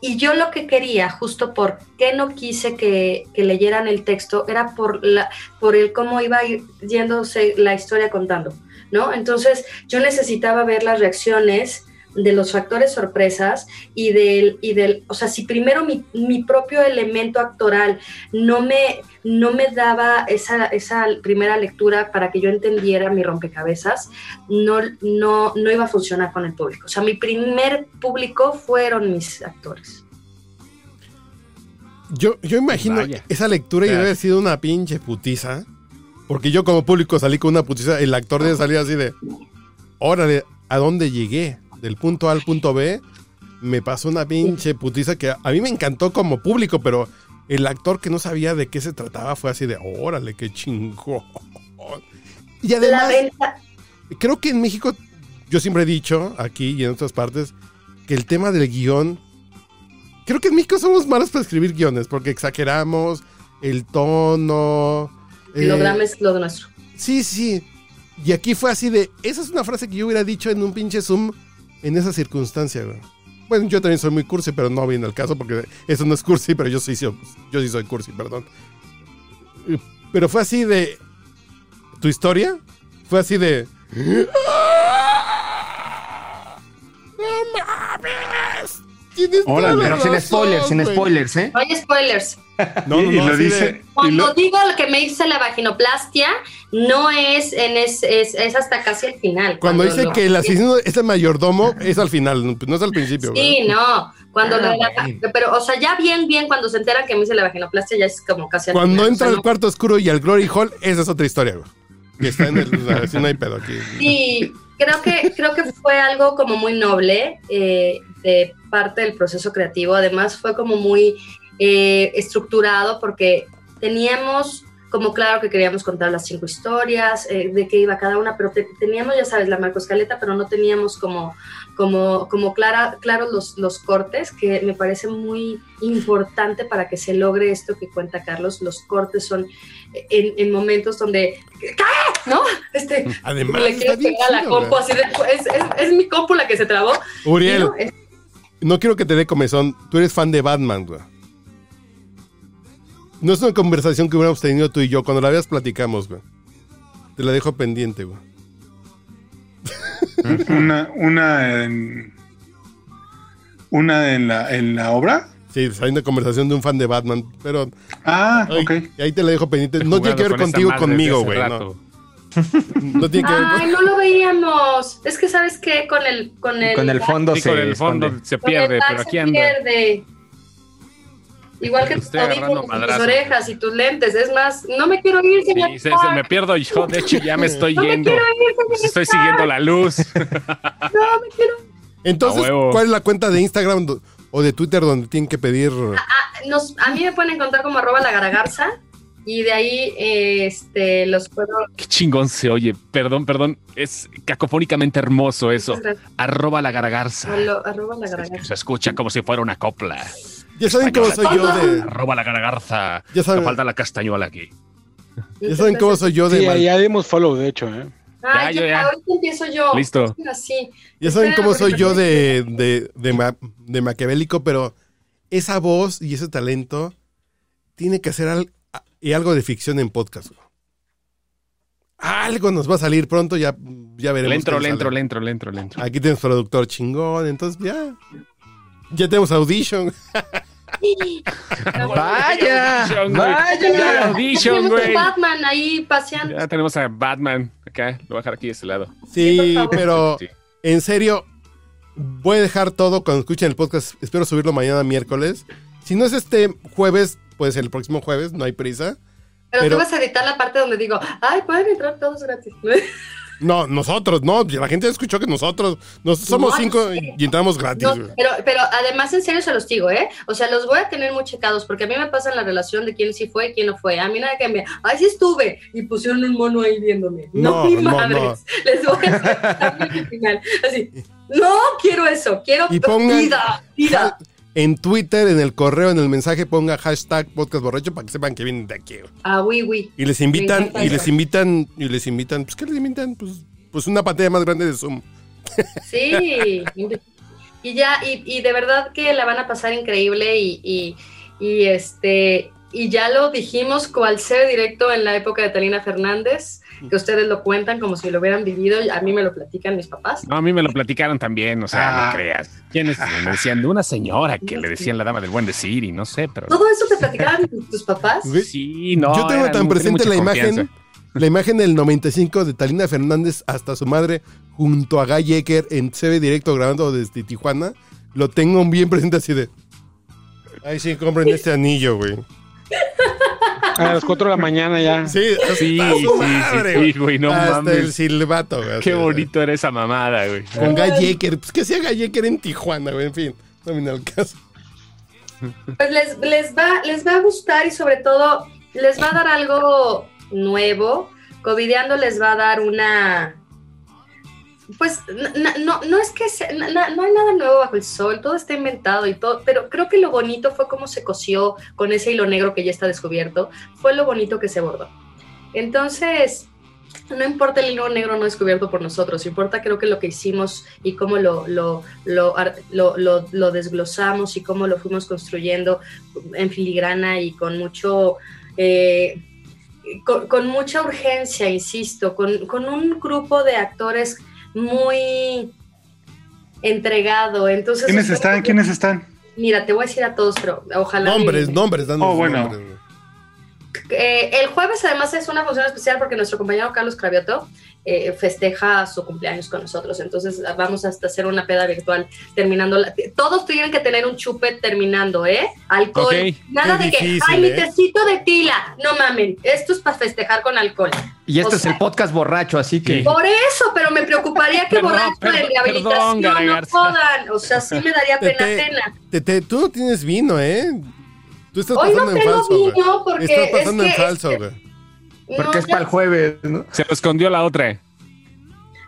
y, yo lo que quería, justo por qué no quise que, que leyeran el texto, era por, la, por el cómo iba yéndose la historia contando, ¿no? Entonces yo necesitaba ver las reacciones de los factores sorpresas y del, y del o sea, si primero mi, mi propio elemento actoral no me, no me daba esa, esa primera lectura para que yo entendiera mi rompecabezas, no, no, no iba a funcionar con el público. O sea, mi primer público fueron mis actores. Yo, yo imagino Vaya. esa lectura y debe haber sido una pinche putiza. Porque yo como público salí con una putiza. El actor debe salir así de... Órale, ¿a dónde llegué? Del punto A al punto B. Me pasó una pinche putiza que a mí me encantó como público, pero el actor que no sabía de qué se trataba fue así de... Órale, qué chingón. Y además... creo que en México, yo siempre he dicho, aquí y en otras partes, que el tema del guion. Creo que en México somos malos para escribir guiones, porque exageramos el tono. lo eh, es lo nuestro. Sí, sí. Y aquí fue así de. Esa es una frase que yo hubiera dicho en un pinche Zoom en esa circunstancia, güey. Bueno, yo también soy muy cursi, pero no viene al caso porque eso no es cursi, pero yo sí, soy- yo sí soy cursi, perdón. Pero fue así de. ¿Tu historia? Fue así de. ¡No mames! Tienes Órale, Pero sin spoilers, sin spoilers, ¿eh? No hay spoilers. No, no, y, y no, lo así de- dice. Cuando lo- digo que me hice la vaginoplastia, no es en es, es, es hasta casi el final. Cuando dice lo- que el asesino es el mayordomo, es al final, no es al principio, güey. Sí, no. Cuando Ah, lo la- pero, o sea, ya bien, bien, cuando se enteran que me hice la vaginoplastia, ya es como casi al Cuando final, o entra sea, al no- cuarto oscuro y al Glory Hall, esa es otra historia, güey. Que está en el. o sea, si no hay pedo aquí. Sí, creo que, creo que fue algo como muy noble eh, de parte del proceso creativo. Además, fue como muy eh, estructurado porque teníamos como claro que queríamos contar las cinco historias, eh, de qué iba cada una, pero te- teníamos, ya sabes, la marcoscaleta, pero no teníamos como, como, como clara, claros los, los cortes, que me parece muy importante para que se logre esto que cuenta Carlos. Los cortes son en, en momentos donde, ¿qué? ¿No? Este, Además, le quiero pegar la compu así de, es, es, es mi compu la que se trabó. Uriel, no, es- no quiero que te dé comezón. Tú eres fan de Batman, güey. No es una conversación que hubiéramos tenido tú y yo. Cuando la veas, platicamos, güey. Te la dejo pendiente, güey. Una, una en. Una en la, en la obra. Sí, hay una conversación de un fan de Batman, pero Ah, ok. ahí te la dejo pendiente. No tiene que ver con contigo, conmigo, güey. No, no tiene que ver Ay, no lo veíamos. Es que, ¿sabes qué? Con el, con el, Con el fondo Sí, se con el fondo se pierde, pero se aquí anda. pierde. Igual que tus Estoy agarrando audífonos, y tus orejas y tus lentes. Es más, no me quiero ir, señor. Sí, se, se me pierdo yo. De hecho, ya me estoy no me yendo. quiero ir, señor. Estoy siguiendo la luz. No me quiero Entonces, A. ¿cuál es la cuenta de Instagram o de Twitter donde tienen que pedir? nos, a mí me pueden encontrar como arroba la garagarza y de ahí este, los puedo... Qué chingón se oye. Perdón, perdón. Es cacofónicamente hermoso eso. Arroba la garagarza. Arro- Arroba la garagarza. Se escucha como si fuera una copla. Ya saben cómo soy yo de. Arroba la garagarza. Ya saben- falta la castañuela aquí. Ya saben cómo soy yo de. Sí, mal- ya dimos follow, de hecho, ¿eh? Ay, Ya, yo ya, ya. ahorita empiezo yo. Listo. Así. Ya saben cómo soy yo de, de, de, ma- de maquiavélico, pero esa voz y ese talento tiene que hacer al- a- y algo de ficción en podcast. güey. Algo nos va a salir pronto, ya, ya veremos. Le entro, qué le entro, sale. le entro, le entro, le entro. Aquí tenemos productor chingón, entonces ya. Ya tenemos audition. Vaya, vaya. Ya, audition, Tenemos güey. a Batman ahí paseando. Ya tenemos a Batman acá. Lo voy a dejar aquí de este lado. Sí, pero Sí. en serio, voy a dejar todo cuando escuchen el podcast. Espero subirlo mañana miércoles. Si no es este jueves, pues el próximo jueves, no hay prisa. Pero, pero- tú vas a editar la parte donde digo, ay, pueden entrar todos gratis. No, nosotros, no. La gente escuchó que nosotros, nos, somos No, cinco sí. y entramos gratis. No, pero, pero además, en serio se los digo, ¿eh? O sea, los voy a tener muy checados porque a mí me pasa la relación de quién sí fue y quién no fue. A mí nada que me, ay, sí estuve. Y pusieron un mono ahí viéndome. No, No, mi madres. Les voy a hacer final. Así, no quiero eso. Quiero Y pongan- vida, vida. En Twitter, en el correo, en el mensaje, ponga hashtag podcast borracho para que sepan que vienen de aquí. Ah, oui, oui. Y les invitan, y les invitan, y les invitan, pues ¿qué les invitan? Pues, pues una pantalla más grande de Zoom. Sí. Y ya, y, y de verdad que la van a pasar increíble y, y, y, este y ya lo dijimos cual ser directo en la época de Talina Fernández, que ustedes lo cuentan como si lo hubieran vivido, a mí me lo platican mis papás. No, a mí me lo platicaron también, o sea, Ah. no creas. ¿Quiénes me decían? De una señora que le decían la dama del buen decir y no sé, pero. ¿Todo eso te platicaban tus papás? Sí, no. Yo tengo tan presente la imagen, confianza. la imagen del 95 de Talina Fernández hasta su madre junto a Guy Ecker en CB Directo grabando desde Tijuana. Lo tengo bien presente así de. Ay, sí, compren este anillo, güey. A las 4 de la mañana ya. Sí, Sí, sí, madre, sí, sí, güey, no hasta mames. el silbato, güey. Qué bonito era esa mamada, güey. Con Guy Ecker. Pues que Guy Ecker en Tijuana, güey. En fin, no viene al caso. Pues les, les, va, les va a gustar y sobre todo les va a dar algo nuevo. Covideando les va a dar una... Pues no, no es que no hay nada nuevo bajo el sol, todo está inventado y todo, pero creo que lo bonito fue cómo se cosió con ese hilo negro que ya está descubierto, fue lo bonito que se bordó. Entonces, no importa el hilo negro no descubierto por nosotros, importa creo que lo que hicimos y cómo lo, lo, lo- lo desglosamos y cómo lo fuimos construyendo en filigrana y con mucho... eh, con, con mucha urgencia, insisto, con, con un grupo de actores muy entregado. Entonces, ¿Quiénes están? ¿Quiénes están? Mira, te voy a decir a todos, pero ojalá. Nombres, me- nombres, danos Oh, bueno. nombres. Eh, el jueves además es una función especial porque nuestro compañero Carlos Cravioto eh, festeja su cumpleaños con nosotros. Entonces vamos hasta hacer una peda virtual terminando. la- todos tienen que tener un chupe terminando, ¿eh? Alcohol. Nada Qué de que, difícil, ay, mi ¿eh? tecito de tila. No mamen, esto es para festejar con alcohol. Y este O es el podcast borracho, así que. Por eso, pero me preocuparía que Perdón, borracho perdón, en rehabilitación perdón, no jodan. O sea, sí me daría pena. Tete, tú no tienes vino, ¿eh? Tú estás Hoy no pasando en tengo falso, vino porque Estás pasando es en falso, es que- güey. Porque No, es para el jueves, ¿no? Se lo escondió la otra.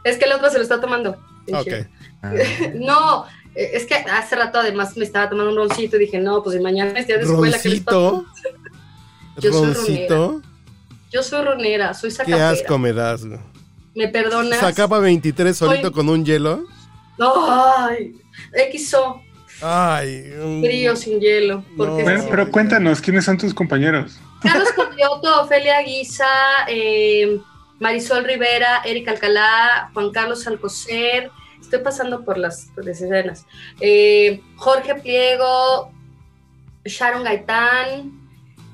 Es que el otro se lo está tomando. Ok. No, eh, es que hace rato además me estaba tomando un roncito y dije, no, pues si mañana es día de escuela, ¿qué les Roncito. Yo soy Roncito. Yo soy ronera, soy Qué sacapera. asco me das. ¿Me perdonas? Sacaba 23 solito Soy- con un hielo. Ay, XO, Ay. mm, frío sin hielo. Porque No. Bueno, pero cuéntanos, ¿quiénes son tus compañeros? Carlos Cordioto, Ofelia Guisa, eh, Marisol Rivera, Erika Alcalá, Juan Carlos Alcocer, estoy pasando por las, por las escenas, Eh, Jorge Pliego, Sharon Gaitán,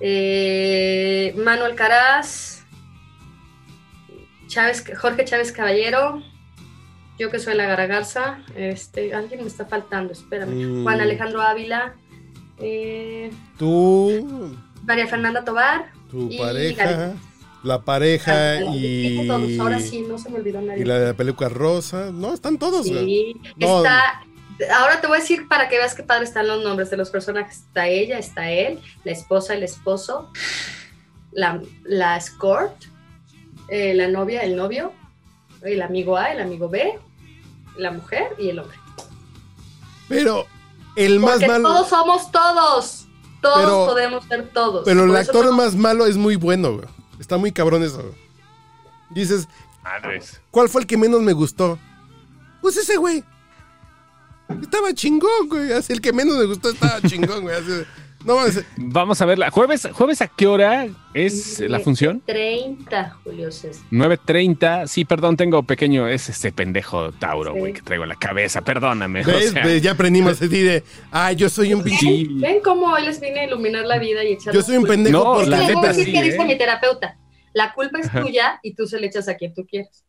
eh, Manuel Caraz, Chávez, Jorge Chávez Caballero, yo que soy la Garagarza, este, alguien me está faltando, espérame, Mm. Juan Alejandro Ávila, eh, Tú, María Fernanda Tobar, tu Y pareja, la pareja todos, y. ahora sí, no se me olvidó nadie. Y la de la peluca rosa. No, están todos. Sí, No. está. Ahora te voy a decir para que veas qué padre están los nombres de los personajes. Está ella, está él, la esposa, el esposo, la, la escort, eh, la novia, el novio, el amigo A, el amigo B, la mujer y el hombre. Pero el más Porque malo. todos somos todos. Todos Pero- podemos ser todos. Pero el actor no- más malo es muy bueno, güey. Está muy cabrón eso, güey. Dices, Madres. ¿cuál fue el que menos me gustó? Pues ese güey. Estaba chingón, güey. Así el que menos me gustó estaba chingón, güey. Así No, es- Vamos a verla. ¿Jueves, ¿Jueves a qué hora es la función? 30, Julio César. 9.30. Sí, perdón, tengo pequeño. Es este pendejo Tauro, Sí. güey, que traigo en la cabeza. Perdóname. o ¿ves? sea, ¿Ves? Ya aprendimos así de, ah, yo soy un pinche... Sí. ¿Ven cómo hoy les vine a iluminar la vida y echar Yo soy un pendejo No, porque... la neta sí, que dice ¿eh? mi terapeuta. La culpa es tuya y tú se le echas a quien tú quieres.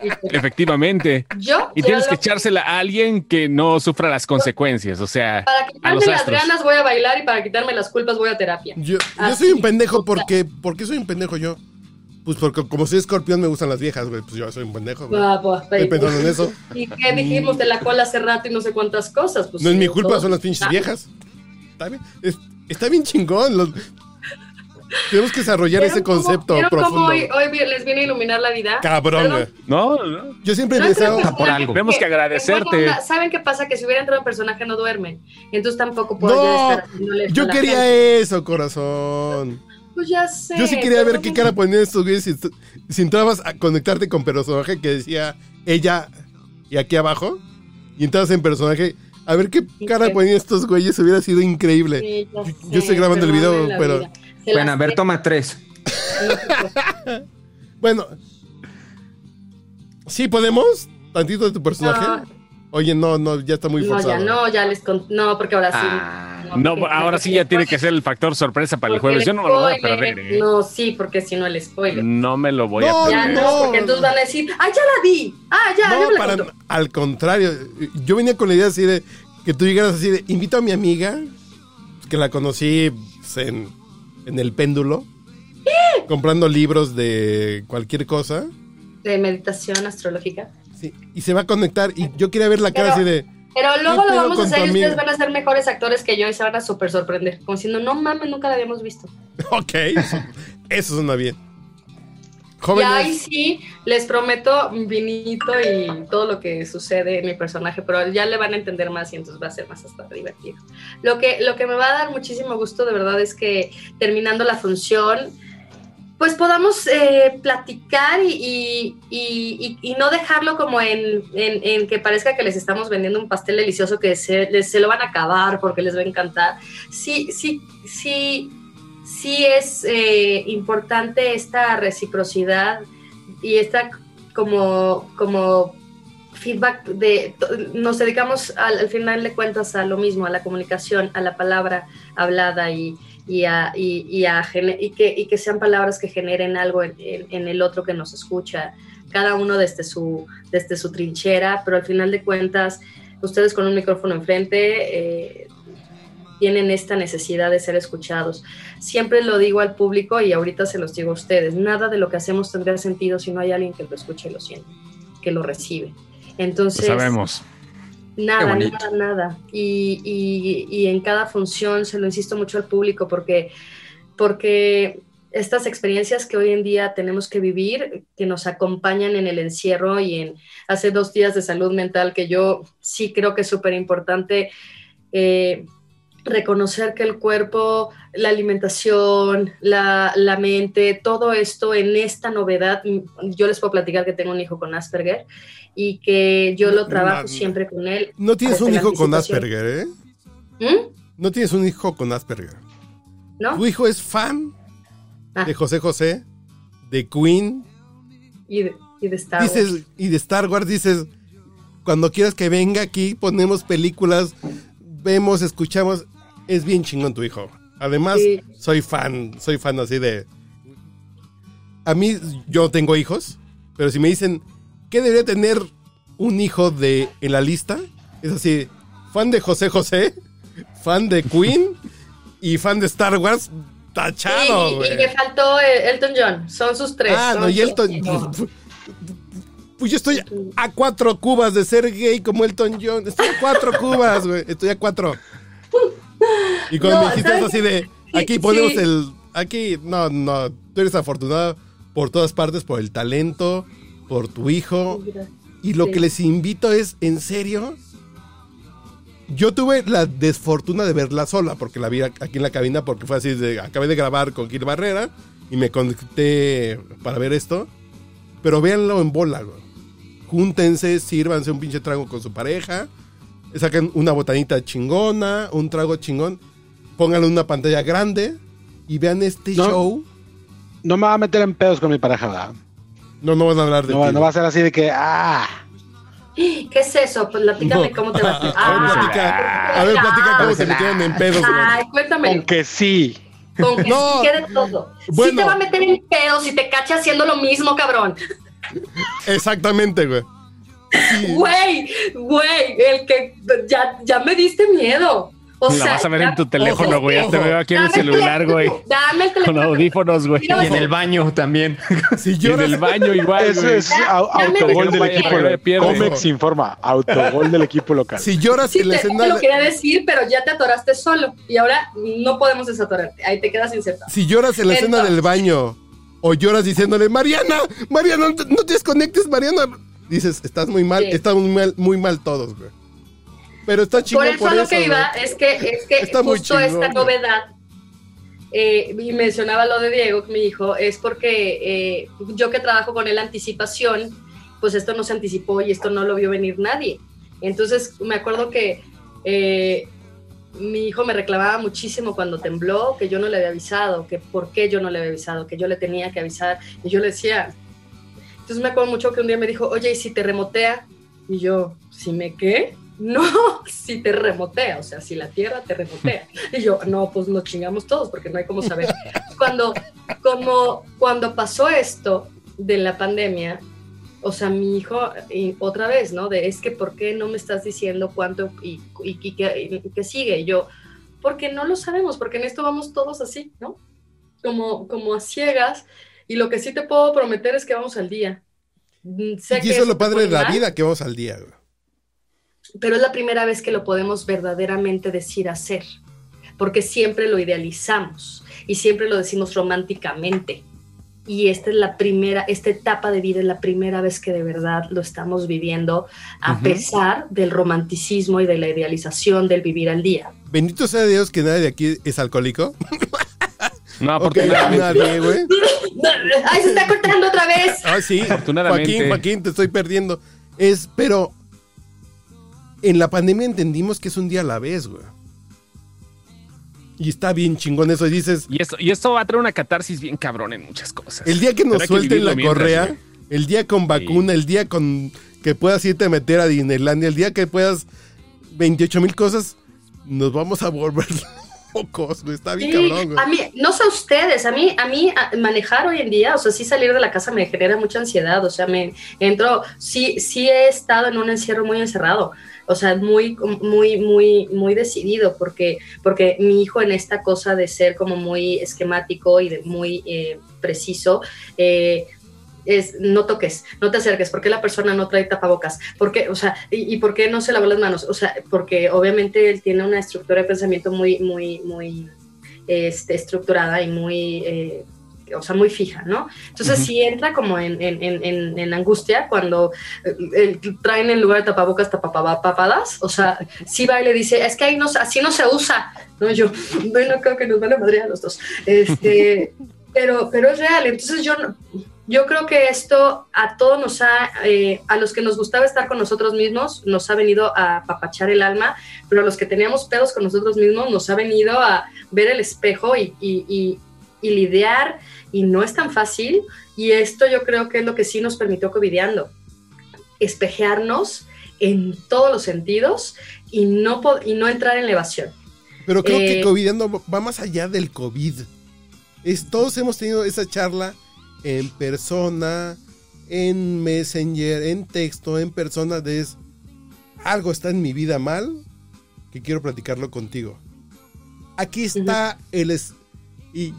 Pues, Efectivamente. Yo Y tienes que echársela a alguien que no sufra las consecuencias. O sea, Para a quitarme los las astros. ganas voy a bailar y para quitarme las culpas voy a terapia. Yo, yo soy un pendejo porque... ¿Por qué soy un pendejo yo? Pues porque como soy escorpión me gustan las viejas, güey. Pues yo soy un pendejo, güey. Ah, pues, Estoy pensando en eso. ¿Y qué dijimos de la cola hace rato y no sé cuántas cosas? Pues No es mi culpa, todo. son las pinches Ah, viejas. Está bien, es- está bien chingón. los- Tenemos que desarrollar ¿vieron ese cómo- concepto ¿vieron cómo profundo. hoy, hoy les vine a iluminar la vida? Cabrón, Perdón. güey. no, no. Yo siempre he No pensado... Por algo. Tenemos que agradecerte. ¿Saben qué pasa? Que si hubiera entrado en personaje no duermen. Y entonces tampoco puedo No, estar yo quería gente. eso, corazón. Pues ya sé. Yo sí quería ver qué cara ponían estos güeyes si, si entrabas a conectarte con personaje que decía ella y aquí abajo. Y entrabas en personaje. A ver qué cara Sí. ponían estos güeyes. Hubiera sido increíble. Sí, Yo- sé, yo estoy grabando el video, pero- vida. Bueno, a ver, toma tres. Bueno. ¿Sí podemos? ¿Tantito de tu personaje? No. Oye, no, no, ya está muy No, forzado. ya no, ya les con... No, porque ahora sí. Ah, No, porque- ahora sí ya tiene que ser el factor sorpresa para el jueves. Yo no me lo voy a perder. ¿eh? No, sí, porque si no el spoiler. No me lo voy No, a Ya perder. no, porque entonces van a decir, ¡ah, ya la vi! ¡Ah, ya! ya No, la para, contó". al contrario. Yo venía con la idea así de que tú llegaras así de invito a mi amiga, que la conocí pues, en, en el péndulo, comprando libros de cualquier cosa. De meditación astrológica. sí, y se va a conectar. Y yo quería ver la cara Pero- así de. Pero luego ¿Qué lo vamos a hacer y ustedes amiga? van a ser mejores actores que yo y se van a súper sorprender. Como diciendo, no mames, nunca la habíamos visto. Ok, eso, eso suena bien. Y Jóvenes. ahí sí, les prometo vinito y todo lo que sucede en mi personaje, pero ya le van a entender más y entonces va a ser más hasta divertido. Lo que, lo que me va a dar muchísimo gusto de verdad es que terminando la función, pues podamos eh, platicar y, y- y- y- y no dejarlo como en, en- en que parezca que les estamos vendiendo un pastel delicioso que se, les- se lo van a acabar porque les va a encantar. Sí, sí, sí, sí es eh, importante esta reciprocidad y esta como, como feedback de nos dedicamos al, al final de cuentas a lo mismo, a la comunicación, a la palabra hablada y, y, a, y, y a que, que sean palabras que generen algo en el otro que nos escucha, cada uno desde su, desde su trinchera, pero al final de cuentas, ustedes con un micrófono enfrente eh, tienen esta necesidad de ser escuchados. Siempre lo digo al público y ahorita se los digo a ustedes, nada de lo que hacemos tendría sentido si no hay alguien que lo escuche y lo siente, que lo recibe. Lo Entonces, sabemos. Qué Nada, nada, nada. Y, y- y en cada función se lo insisto mucho al público porque, porque estas experiencias que hoy en día tenemos que vivir, que nos acompañan en el encierro y en hace dos días de salud mental, que yo sí creo que es súper importante eh, reconocer que el cuerpo, la alimentación, la, la mente, todo esto en esta novedad, yo les puedo platicar que tengo un hijo con Asperger y que yo lo trabajo No, siempre con él. No tienes un hijo con. Asperger, ¿eh? ¿Mm? No tienes un hijo con Asperger. ¿No? Tu hijo es fan Ah. de José José, de Queen, Y de, y de Star Wars. dices, y de Star Wars dices, cuando quieras que venga aquí, ponemos películas, vemos, escuchamos, es bien chingón tu hijo. Además, Sí. soy fan, soy fan así de... A mí, yo no tengo hijos, pero si me dicen, ¿qué debería tener un hijo de en la lista? Es así, fan de José José, fan de Queen y fan de Star Wars, tachado, y, me faltó Elton John. Son sus tres. Ah, no, y Elton. Pues, pues yo estoy a cuatro cubas de ser gay como Elton John. Estoy a cuatro cubas, güey. Estoy a cuatro. Y cuando No, me dijiste ¿sabes así de. Aquí ponemos sí. el. Aquí, no, no. Tú eres afortunada por todas partes, por el talento, por tu hijo. Y lo Sí. que les invito es, en serio. Yo tuve la desfortuna de verla sola, porque la vi aquí en la cabina, porque fue así de. Acabé de grabar con Gil Barrera y me conecté para ver esto. Pero véanlo en bola, güey. Júntense, sírvanse un pinche trago con su pareja. Saquen una botanita chingona, un trago chingón. pónganlo en una pantalla grande y vean este No. show. No me va a meter en pedos con mi pareja, ¿verdad? No, no van a hablar de No, ti. no va a ser así de que, ah, ¿Qué es eso? Pues platícame No. cómo te va. A ver, Ah, platica, a ver, platica cómo se metieron en pedos. Ay, cuéntame. aunque sí. Con que No. sí quede todo. Sí Bueno. te va a meter en pedos si te cacha haciendo lo mismo, cabrón. Exactamente, güey. Güey, güey, el que ya, ya me diste miedo. O La sea, vas a ver ya- en tu teléfono, güey. Ya te veo aquí en el celular, güey. Dame el Con teléfono. audífonos, güey. Y en el baño también. Si Y en lloras, el baño igual, Eso es autogol del equipo. pierde. Comex informa, autogol del equipo local. si lloras Sí, en la te, escena, te lo quería decir, pero ya te atoraste solo. Y ahora no podemos desatorarte. Ahí te quedas insertado. si lloras en la escena del baño o lloras diciéndole, Mariana, Mariana, no te desconectes, Mariana. Dices, estás muy mal, Sí. estamos muy mal, muy mal todos, güey. Pero está chingón Por eso por lo eso, que iba güey. es que, es que Está justo chingón, esta novedad, eh, y mencionaba lo de Diego, mi hijo, es porque eh, yo que trabajo con él anticipación, pues esto no se anticipó y esto no lo vio venir nadie. Entonces me acuerdo que eh, mi hijo me reclamaba muchísimo cuando tembló, que yo no le había avisado, que por qué yo no le había avisado, que yo le tenía que avisar. Y yo le decía, entonces me acuerdo mucho que un día me dijo, oye, ¿y si te remotea? Y yo, ¿si me qué? No, si te remotea, o sea, si la Tierra te remotea. Y yo, no, pues nos chingamos todos porque no hay cómo saber. Cuando, como, cuando pasó esto de la pandemia, o sea, mi hijo, y otra vez, ¿no? De es que, ¿por qué no me estás diciendo cuánto y, y, y qué, sigue? Y yo, porque no lo sabemos, porque en esto vamos todos así, ¿no? Como, como a ciegas. Y lo que sí te puedo prometer es que vamos al día. Mm, sé Y que eso es lo padre de la mal, vida, que vamos al día, pero es la primera vez que lo podemos verdaderamente decir hacer, porque siempre lo idealizamos y siempre lo decimos románticamente. Y esta es la primera, esta etapa de vida es la primera vez que de verdad lo estamos viviendo, a Ujú. pesar del romanticismo y de la idealización del vivir al día. Bendito sea Dios que nadie de aquí es alcohólico. No, Ok, afortunadamente. nadie, güey. ¡Ay, se está cortando otra vez! Ah, sí. Afortunadamente. Joaquín, Joaquín, te estoy perdiendo. Es, pero en la pandemia entendimos que es un día a la vez, güey. Y está bien chingón eso. Y dices, Y esto, y esto va a traer una catarsis bien cabrón en muchas cosas. el día que nos suelten la mientras, correa, güey. el día con vacuna, el día con que puedas irte a meter a Disneylandia, el día que puedas 28 mil cosas, nos vamos a volver locos, güey. Está bien Sí, cabrón, a mí, no sé ustedes, a mí, a mí a- manejar hoy en día, o sea, sí salir de la casa me genera mucha ansiedad, o sea, me entro, sí, sí he estado en un encierro muy encerrado, o sea, muy, muy, muy, muy decidido, porque, porque mi hijo en esta cosa de ser como muy esquemático y de muy eh, preciso, eh, es no toques, no te acerques, ¿por qué la persona no trae tapabocas? ¿Por qué, o sea, y, y por qué no se lavó las manos? O sea, porque obviamente él tiene una estructura de pensamiento muy, muy, muy este, estructurada y muy, eh, o sea, muy fija, ¿no? Entonces Ujú. sí entra como en, en, en, angustia cuando eh, eh, traen en lugar de tapabocas tapapapadas, o sea, sí va y le dice, es que ahí no, así no se usa, ¿no? Yo, bueno, creo que nos van a madrear a los dos. Este, pero, pero es real, entonces yo yo creo que esto a todos nos ha, eh, a los que nos gustaba estar con nosotros mismos, nos ha venido a papachar el alma, pero a los que teníamos pedos con nosotros mismos, nos ha venido a ver el espejo y, y- y- y lidiar, y no es tan fácil, y esto yo creo que es lo que sí nos permitió covideando, espejearnos en todos los sentidos y no, y no entrar en la evasión. Pero creo que Eh, COVID no- va más allá del COVID. Es, todos hemos tenido esa charla en persona, en Messenger, en texto, en persona de es, algo está en mi vida mal que quiero platicarlo contigo. Aquí está el es- y,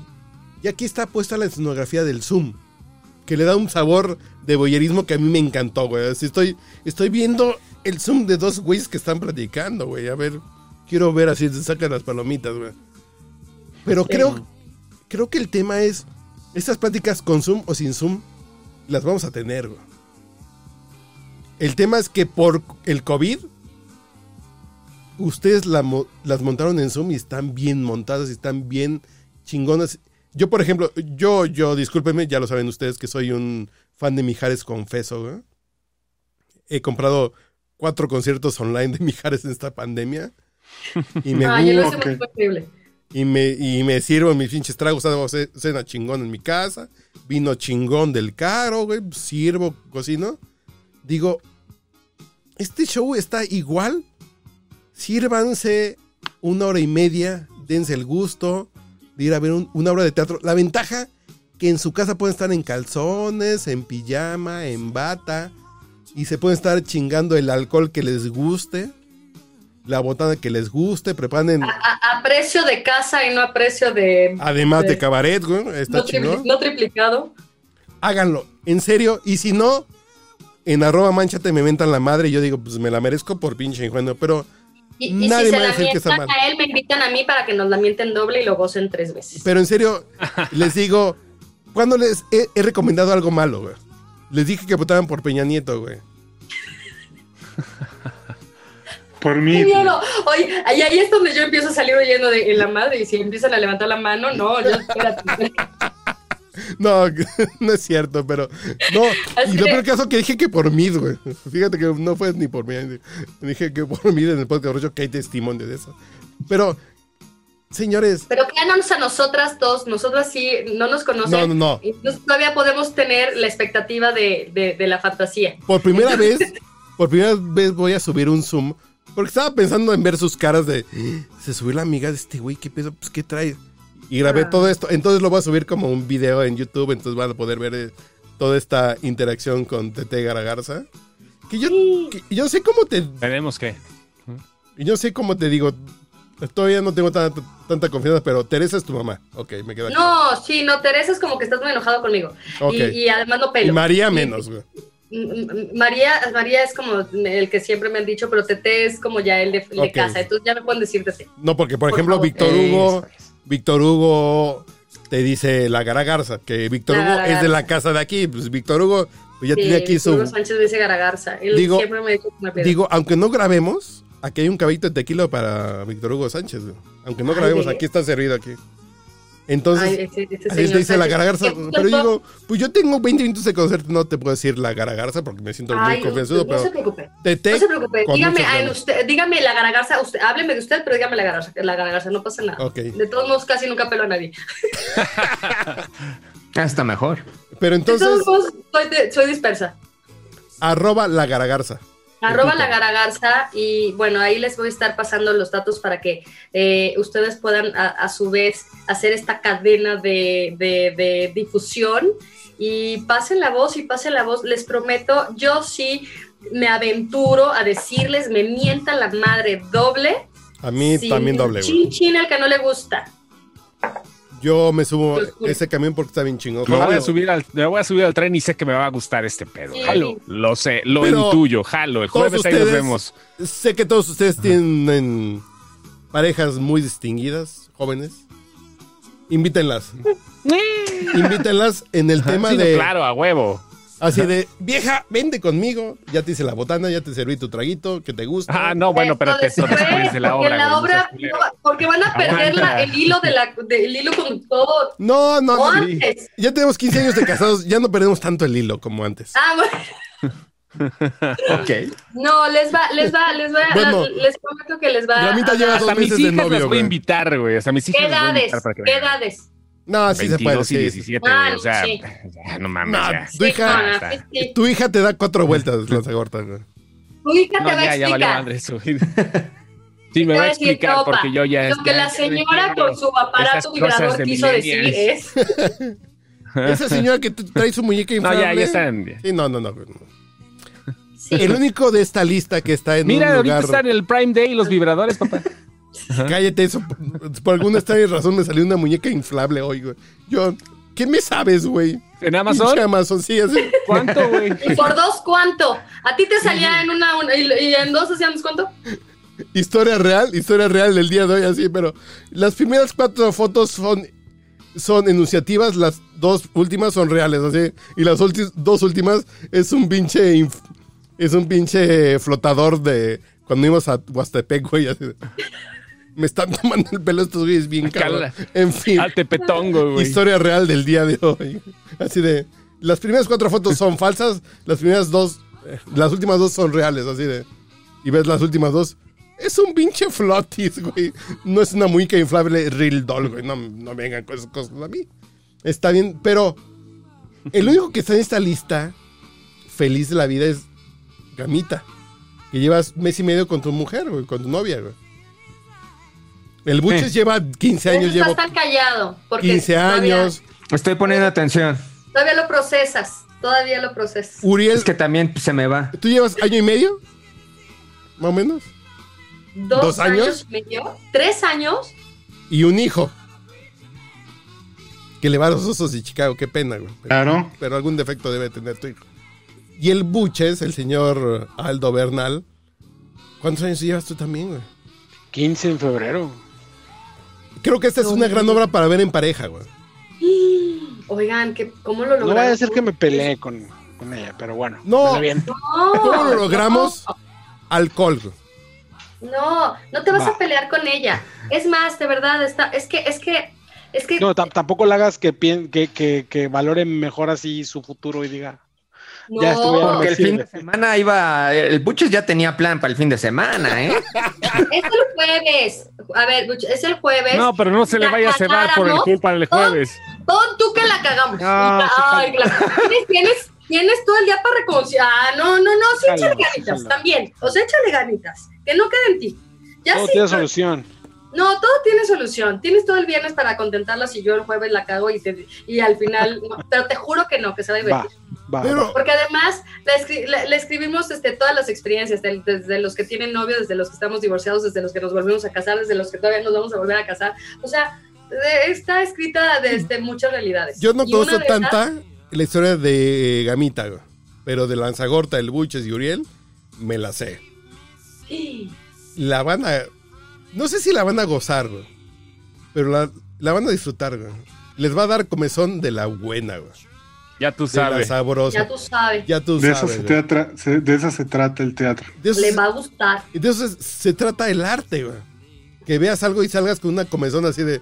y aquí está puesta la escenografía del Zoom que le da un sabor de boyerismo que a mí me encantó, güey. Así estoy estoy viendo el Zoom de dos güeyes que están platicando, güey. A ver, quiero ver así se sacan las palomitas, güey. Pero creo creo que el tema es estas pláticas con Zoom o sin Zoom las vamos a tener, güey. El tema es que por el COVID ustedes la las montaron en Zoom y están bien montadas y están bien chingonas. Yo, por ejemplo, yo, yo, discúlpenme, ya lo saben ustedes que soy un fan de Mijares, confeso, güey. He comprado cuatro conciertos online de Mijares en esta pandemia. Y me increíble. Y me, y me sirvo mis pinches tragos, cena chingón en mi casa, vino chingón del caro, güey, sirvo, cocino. Digo, este show está igual. Sírvanse una hora y media, dense el gusto de ir a ver un- una obra de teatro. La ventaja que en su casa pueden estar en calzones, en pijama, en bata, y se pueden estar chingando el alcohol que les guste, la botana que les guste, preparen, A, a- a precio de casa y no a precio de. además de de- cabaret, güey, está no, tripli- no triplicado. Háganlo, en serio, y si no, en arroba manchate me mentan la madre y yo digo, pues me la merezco por pinche ingenuo, pero Y, y Nadie si me se va a decir que está mal. a él, me invitan a mí para que nos la mienten doble y lo gocen tres veces. Pero en serio, les digo, ¿cuándo les he, he recomendado algo malo, güey? Les dije que votaban por Peña Nieto, güey. Por ¡Qué mí. miedo! Oye, ahí, ahí es donde yo empiezo a salir oyendo de en la madre y si empiezan a levantar la mano, no, yo espérate. No, no es cierto, pero. No, Así y lo peor caso que dije que por mí, güey. Fíjate que no fue ni por mí. Dije que por mí en el podcast Rocho, que hay testimonio de eso. Pero, señores, Pero créanos a nosotras dos, nosotras sí no nos conocen. No, no, no. Entonces todavía podemos tener la expectativa de, de- de la fantasía. por primera vez, por primera vez voy a subir un Zoom. Porque estaba pensando en ver sus caras de. "Eh, Se subió la amiga de este güey, ¿qué pedo? Pues, ¿qué trae? Y grabé Ah. todo esto. Entonces lo voy a subir como un video en YouTube. Entonces van a poder ver eh, toda esta interacción con Tete Garagarza. Que yo, que yo sé cómo te Tenemos que. Y yo sé cómo te digo, todavía no tengo tanta, tanta confianza, pero Teresa es tu mamá. Ok, me queda claro. No, sí, no, Teresa es como que estás muy enojado conmigo. Ok. Y, y además no pelo. Y María menos, güey. María, María es como el que siempre me han dicho, pero Tete es como ya el de, el de Ok. casa. Entonces ya me pueden decir Tete. No, porque por, Por ejemplo, favor. Víctor Hugo. Víctor Hugo te dice la Garagarza, que Víctor La Hugo es de la casa de aquí. Pues Víctor Hugo pues ya Sí, tiene aquí Hugo su. Sánchez me dice Garagarza. Él Digo- siempre me dice que me pide. Digo, aunque no grabemos, aquí hay un caballito de tequila para Víctor Hugo Sánchez. Aunque no grabemos, aquí está servido aquí. Entonces, Ay, ese- ese Así señor te dice la garagarza. Pero yo digo, pues yo tengo 20 minutos de conocerte, no te puedo decir la garagarza porque me siento Ay, muy no, confianzudo, no se preocupe. No se preocupe. Dígame, usted, dígame la garagarza. Usted, hábleme de usted, pero dígame la garagarza. La garagarza, no pasa nada. De todos modos, casi nunca pelo a nadie. Hasta mejor. Pero De entonces, todos modos, soy, de- soy dispersa. arroba la garagarza. Arroba la garagarza y bueno, ahí les voy a estar pasando los datos para que eh, ustedes puedan a, a su vez hacer esta cadena de, de- de difusión y pasen la voz y pasen la voz. Les prometo, yo sí me aventuro a decirles, me mientan la madre doble. A mí también doble. Chin chin al que no le gusta. Yo me subo ese camión porque está bien chingón. Me voy, a subir al, me voy a subir al tren y sé que me va a gustar este pedo. Sí. Jalo. Lo sé, lo Pero intuyo, jalo. El jueves ahí nos ustedes- vemos. Sé que todos ustedes tienen parejas muy distinguidas, jóvenes. Invítenlas. Invítenlas en el tema Sí, no, de. Claro, a huevo. Así de, vieja, vente conmigo. Ya te hice la botana, ya te serví tu traguito, que te gusta. Ah, no, bueno, pero te, después, la porque obra. la obra- no, porque van a perder la- el hilo de la, de- el hilo con todo. No, no, O no. antes. Ya tenemos 15 años de casados, ya no perdemos tanto el hilo como antes. Ah, bueno. Ok. No, les va, les va, les va, Bueno. les prometo que les va Gramita a lleva dos meses de hijas las novio, voy a invitar, güey. Hasta mis hijas ¿Qué las voy a edades? invitar para que ¿Qué vengan. edades? No, sí se puede. 22 y sí. 17, Ah, güey. O sea, sí. ya, no mames. No, ya. tu hija, no, no, está. sí, sí. tu hija te da cuatro vueltas, Lanza Gorta, güey. Tu hija No, te va a ya, ya valió explicar. madre eso. Sí, me va a explicar "Topa, porque yo ya. Lo que la señora con su aparato vibrador de quiso decir es. Esa señora que trae su muñeca No, inflable. ya, ya están. Sí, no, no, no. no. Sí. El único de esta lista que está en Mira, un ahorita lugar. están en el Prime Day los vibradores, papá. Cállate, eso. Por, alguna extraña razón me salió una muñeca inflable hoy, güy. Yo, ¿qué me sabes, güey? ¿En Amazon? Pinche Amazon, sí, así. ¿Cuánto, güey? ¿Y por dos cuánto? ¿A ti te salía en una, una- y, y en dos hacíamos cuánto? Historia real, historia real del día de hoy, así, pero las primeras cuatro fotos son, son enunciativas, las dos últimas son reales, así, y las dos últimas es un pinche, inf- es un pinche flotador de cuando íbamos a Huastepec, güey, así. Me están tomando el pelo estos güeyes bien cabrón. En fin, güey. historia real del día de hoy. Así de, las primeras cuatro fotos son falsas, las primeras dos, eh, las últimas dos son reales, así de, y ves las últimas dos, Es un pinche flotis, güey. No es una muñeca inflable real doll, güey. No, no me vengan con esas cosas a mí. Está bien, pero el único que está en esta lista feliz de la vida es Gamita. Que llevas mes y medio con tu mujer, güey, con tu novia, güey. El Buches Sí. lleva 15 años, Estás llevo tan callado. Porque 15 todavía- años. Estoy poniendo atención. Todavía lo procesas. Todavía lo procesas. Uriel, Es que también se me va. ¿tú llevas año y medio? Más o menos. ¿Dos, ¿Dos años? años? y medio? ¿Tres años? Y un hijo. Que le va a los osos de Chicago, qué pena, güey. Claro. Pero algún defecto debe tener tu hijo. Y el Buches, el señor Aldo Bernal. ¿Cuántos años llevas tú también, güey? 15 en febrero. Creo que esta es una gran obra para ver en pareja, güey. Oigan, ¿qué, ¿cómo lo No lograron? vaya a ser que me peleé con, con ella, pero bueno. No. aviento. ¿Cómo No, lo logramos? Alcohol. no, no te vas Va. a pelear con ella. Es más, de verdad, está, es que, es que, es que, No, tam- tampoco la hagas que, que, que, que valore mejor así su futuro y diga. Ya no, estuve- Porque el fin de semana iba. El Buches ya tenía plan para el fin de semana, ¿eh? es el jueves. A ver, Lucho, es el jueves. No, pero no se le vaya a cebar por el culpa del jueves. Pon tú que la cagamos. Sí, Ay, la- tienes, tienes, tienes todo el día para reconciliar. Ah, no, no, no, sí, échale ganitas también. O sea, échale ganitas. Que no quede en ti. Ya Todo sí, tiene pero- solución. No, todo tiene solución. Tienes todo el viernes para contentarla si yo el jueves la cago y, te- y al final. no, pero te juro que no, que se va a divertir. va. Pero, Porque además le, escri- le- le escribimos este, todas las experiencias, del- desde los que tienen novio, desde los que estamos divorciados, desde los que nos volvemos a casar, desde los que todavía nos vamos a volver a casar. O sea, de- está escrita desde muchas realidades. yo no conozco de esas- tanta la historia de Gamita, güey. Pero de Lanzagorta, el Buches y Uriel, me la sé. La van a. No sé si la van a gozar, güey. Pero la, la van a disfrutar, güey. Les va a dar comezón de la buena, güey. Ya tú De la sabes. sabrosa. Ya tú sabes, Ya tú De eso, sabes. se güey. teatra- se- de eso se trata el teatro. De eso, le se- va a gustar. de eso se, se trata el arte, güey. Que veas algo y salgas con una comezón así de.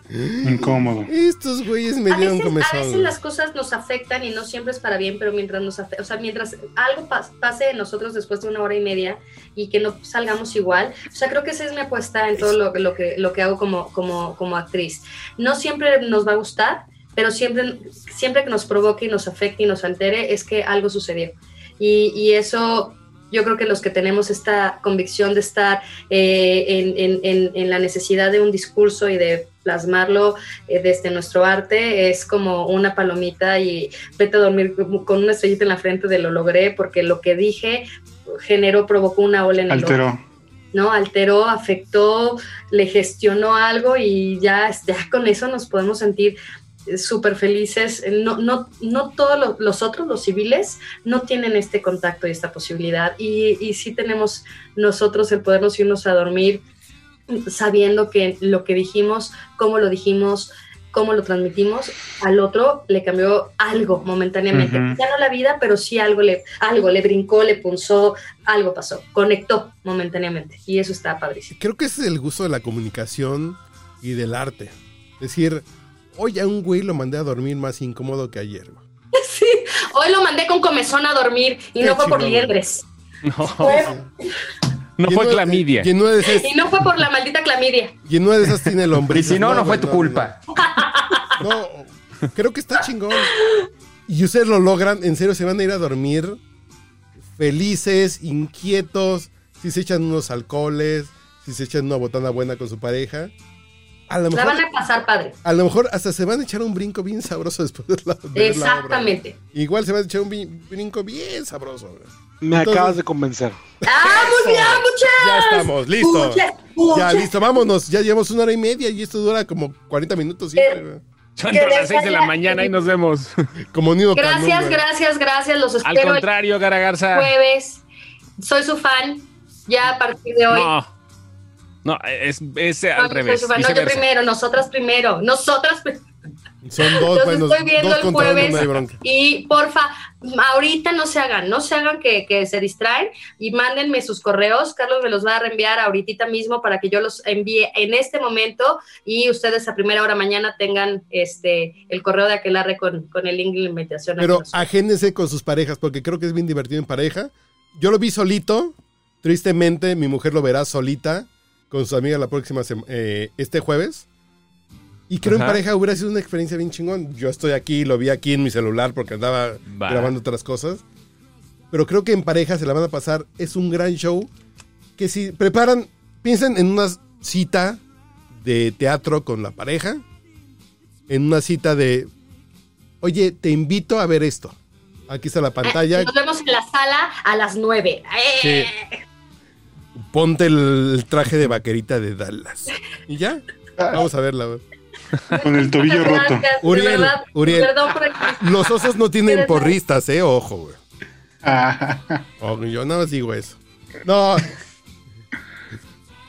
Incómodo. Estos güeyes me A dieron veces, a comezón. veces güey". las cosas nos afectan y no siempre es para bien, pero mientras nos o sea, mientras algo pas- pase en nosotros después de una hora y media y que no salgamos igual, o sea, creo que esa es mi apuesta en todo lo, lo que, lo que hago como, como, como actriz. No siempre nos va a gustar, pero siempre, siempre que nos provoque y nos afecte y nos altere es que algo sucedió. Y, y eso yo creo que los que tenemos esta convicción de estar eh, en, en- en- en la necesidad de un discurso y de plasmarlo eh, desde nuestro arte es como una palomita y vete a dormir con una estrellita en la frente de lo logré porque lo que dije generó, provocó una ola en el. Alteró. ¿no? Alteró, afectó, le gestionó algo y ya, ya con eso nos podemos sentir súper felices. No, no, no todos los, los otros, los civiles, no tienen este contacto y esta posibilidad. Y, y sí tenemos nosotros el podernos irnos a dormir sabiendo que lo que dijimos, cómo lo dijimos, cómo lo transmitimos, al otro le cambió algo momentáneamente. Ujú. Ya no la vida, pero sí algo le, algo le brincó, le punzó, algo pasó, conectó momentáneamente. Y eso está padrísimo. Creo que ese es el gusto de la comunicación y del arte. Decir, hoy a un güey lo mandé a dormir más incómodo que ayer. güey. Sí, hoy lo mandé con comezón a dormir y Qué no fue por liendres. No, Fue- no Y fue clamidia. Y de esas, y no fue por la maldita clamidia. y en una de esas tiene Y lombriz. si no, no fue tu culpa. No, creo que está chingón. Y ustedes lo logran, en serio, se van a ir a dormir felices, inquietos, si se echan unos alcoholes, si se echan una botana buena con su pareja. A lo La van a pasar padre. a lo mejor hasta se van a echar un brinco bien sabroso después de la, de ver la obra. Exactamente. Igual se van a echar un brinco bien sabroso. güey. Me Entonces- acabas de convencer. ¡Ah, muy bien, muchas! Ya estamos, listo. Muchas, Ya, listo, vámonos. Ya llevamos una hora y media y esto dura como 40 minutos siempre. güey. Son que las 6 de la mañana y nos vemos. Como Nido Gracias, gracias, gracias. Los Al espero el contrario, Gara Garza. jueves. Soy su fan. Ya a partir de hoy. No. No, es, es al revés. No, yo primero, nosotras primero. Nosotras primero. Son dos, Los bueno, estoy viendo dos el uno, jueves. no. Y porfa, ahorita no se hagan, no se hagan que, que se distraen y mándenme sus correos. Carlos me los va a reenviar ahorita mismo para que yo los envíe en este momento y ustedes a primera hora mañana tengan este el correo de Aquelarre con, con el link de invitación. Pero agéndense con sus parejas porque creo que es bien divertido en pareja. Yo lo vi solito. Tristemente, mi mujer lo verá solita. Con sus amigas la próxima eh, este jueves. Y creo en Ajá. pareja hubiera sido una experiencia bien chingón. Yo estoy aquí, lo vi aquí en mi celular porque andaba grabando otras cosas. Pero creo que en pareja se la van a pasar. Es un gran show que si preparan, piensen en una cita de teatro con la pareja. En una cita de, oye, te invito a ver esto. Aquí está la pantalla. Nos vemos en la sala a las 9. Sí. Ponte el, el traje de vaquerita de Dallas. Y ya, vamos a verla. Con el tobillo roto. Uriel, Uriel. Perdón por el- Los osos no tienen porristas, eh, ojo, güey. Ah, Ojo, yo nada más digo eso. No.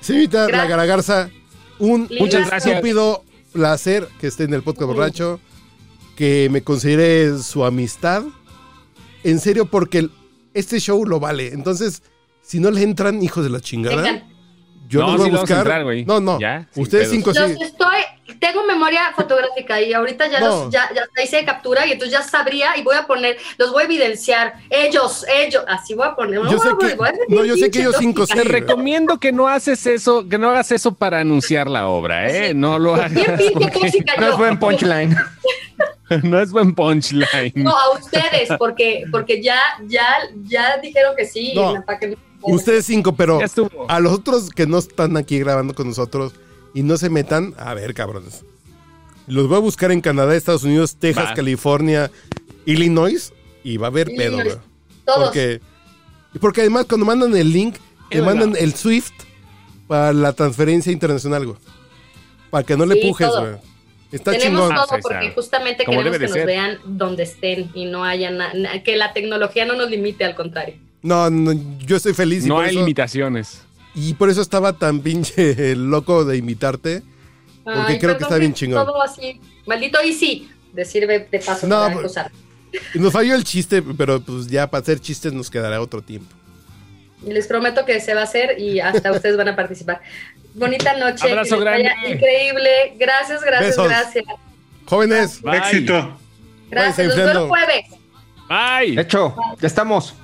Señorita La. Garagarza, un Muchas gracias. estúpido placer que esté en el podcast borracho, que me considere su amistad. En serio, porque este show lo vale. Entonces, si no le entran, hijos de la chingada, Vengan. yo No, los voy sí a buscar. entrar, güey. no, no. Ya, Ustedes cinco sí. Los estoy, tengo memoria fotográfica y ahorita ya, No. los, ya, ya hice captura y entonces ya sabría y voy a poner, los voy a evidenciar. Ellos, ellos, así voy a poner. Yo sé que- no, yo sé que ellos cinco. Te Sí, güey. recomiendo que no haces eso, que no hagas eso para anunciar la obra, ¿eh? No lo hagas. No es buen punchline. no es buen punchline. No, a ustedes, porque, porque ya, ya, ya dijeron que sí. No. para que- Ustedes cinco, pero a los otros que no están aquí grabando con nosotros y no se metan, a ver, cabrones. Los voy a buscar en Canadá, Estados Unidos, Texas, Va. California, Illinois y va a haber pedo, güey. Todos. Porque, porque además cuando mandan el link, te mandan el SWIFT para la transferencia internacional, güey. Para que no le Sí, pujes, todo. güey. Está Tenemos chingón. Ah, todo porque justamente Como queremos que nos vean donde estén y no haya na- na- que la tecnología no nos limite, al contrario. No, no, yo estoy feliz y, No hay eso, limitaciones. y por eso estaba tan pinche loco de invitarte. Porque creo que está bien chingón. Todo así. Maldito Easy. De sirve de paso No, para pues- usar. Y Nos falló el chiste, pero pues ya para hacer chistes nos quedará otro tiempo. Y les prometo que se va a hacer y hasta ustedes van a participar. Bonita noche. Abrazo grande. Increíble. Gracias, gracias, Besos. gracias. Jóvenes, Bye. éxito. Gracias. Nos vemos jueves. Bye. De hecho, ya estamos.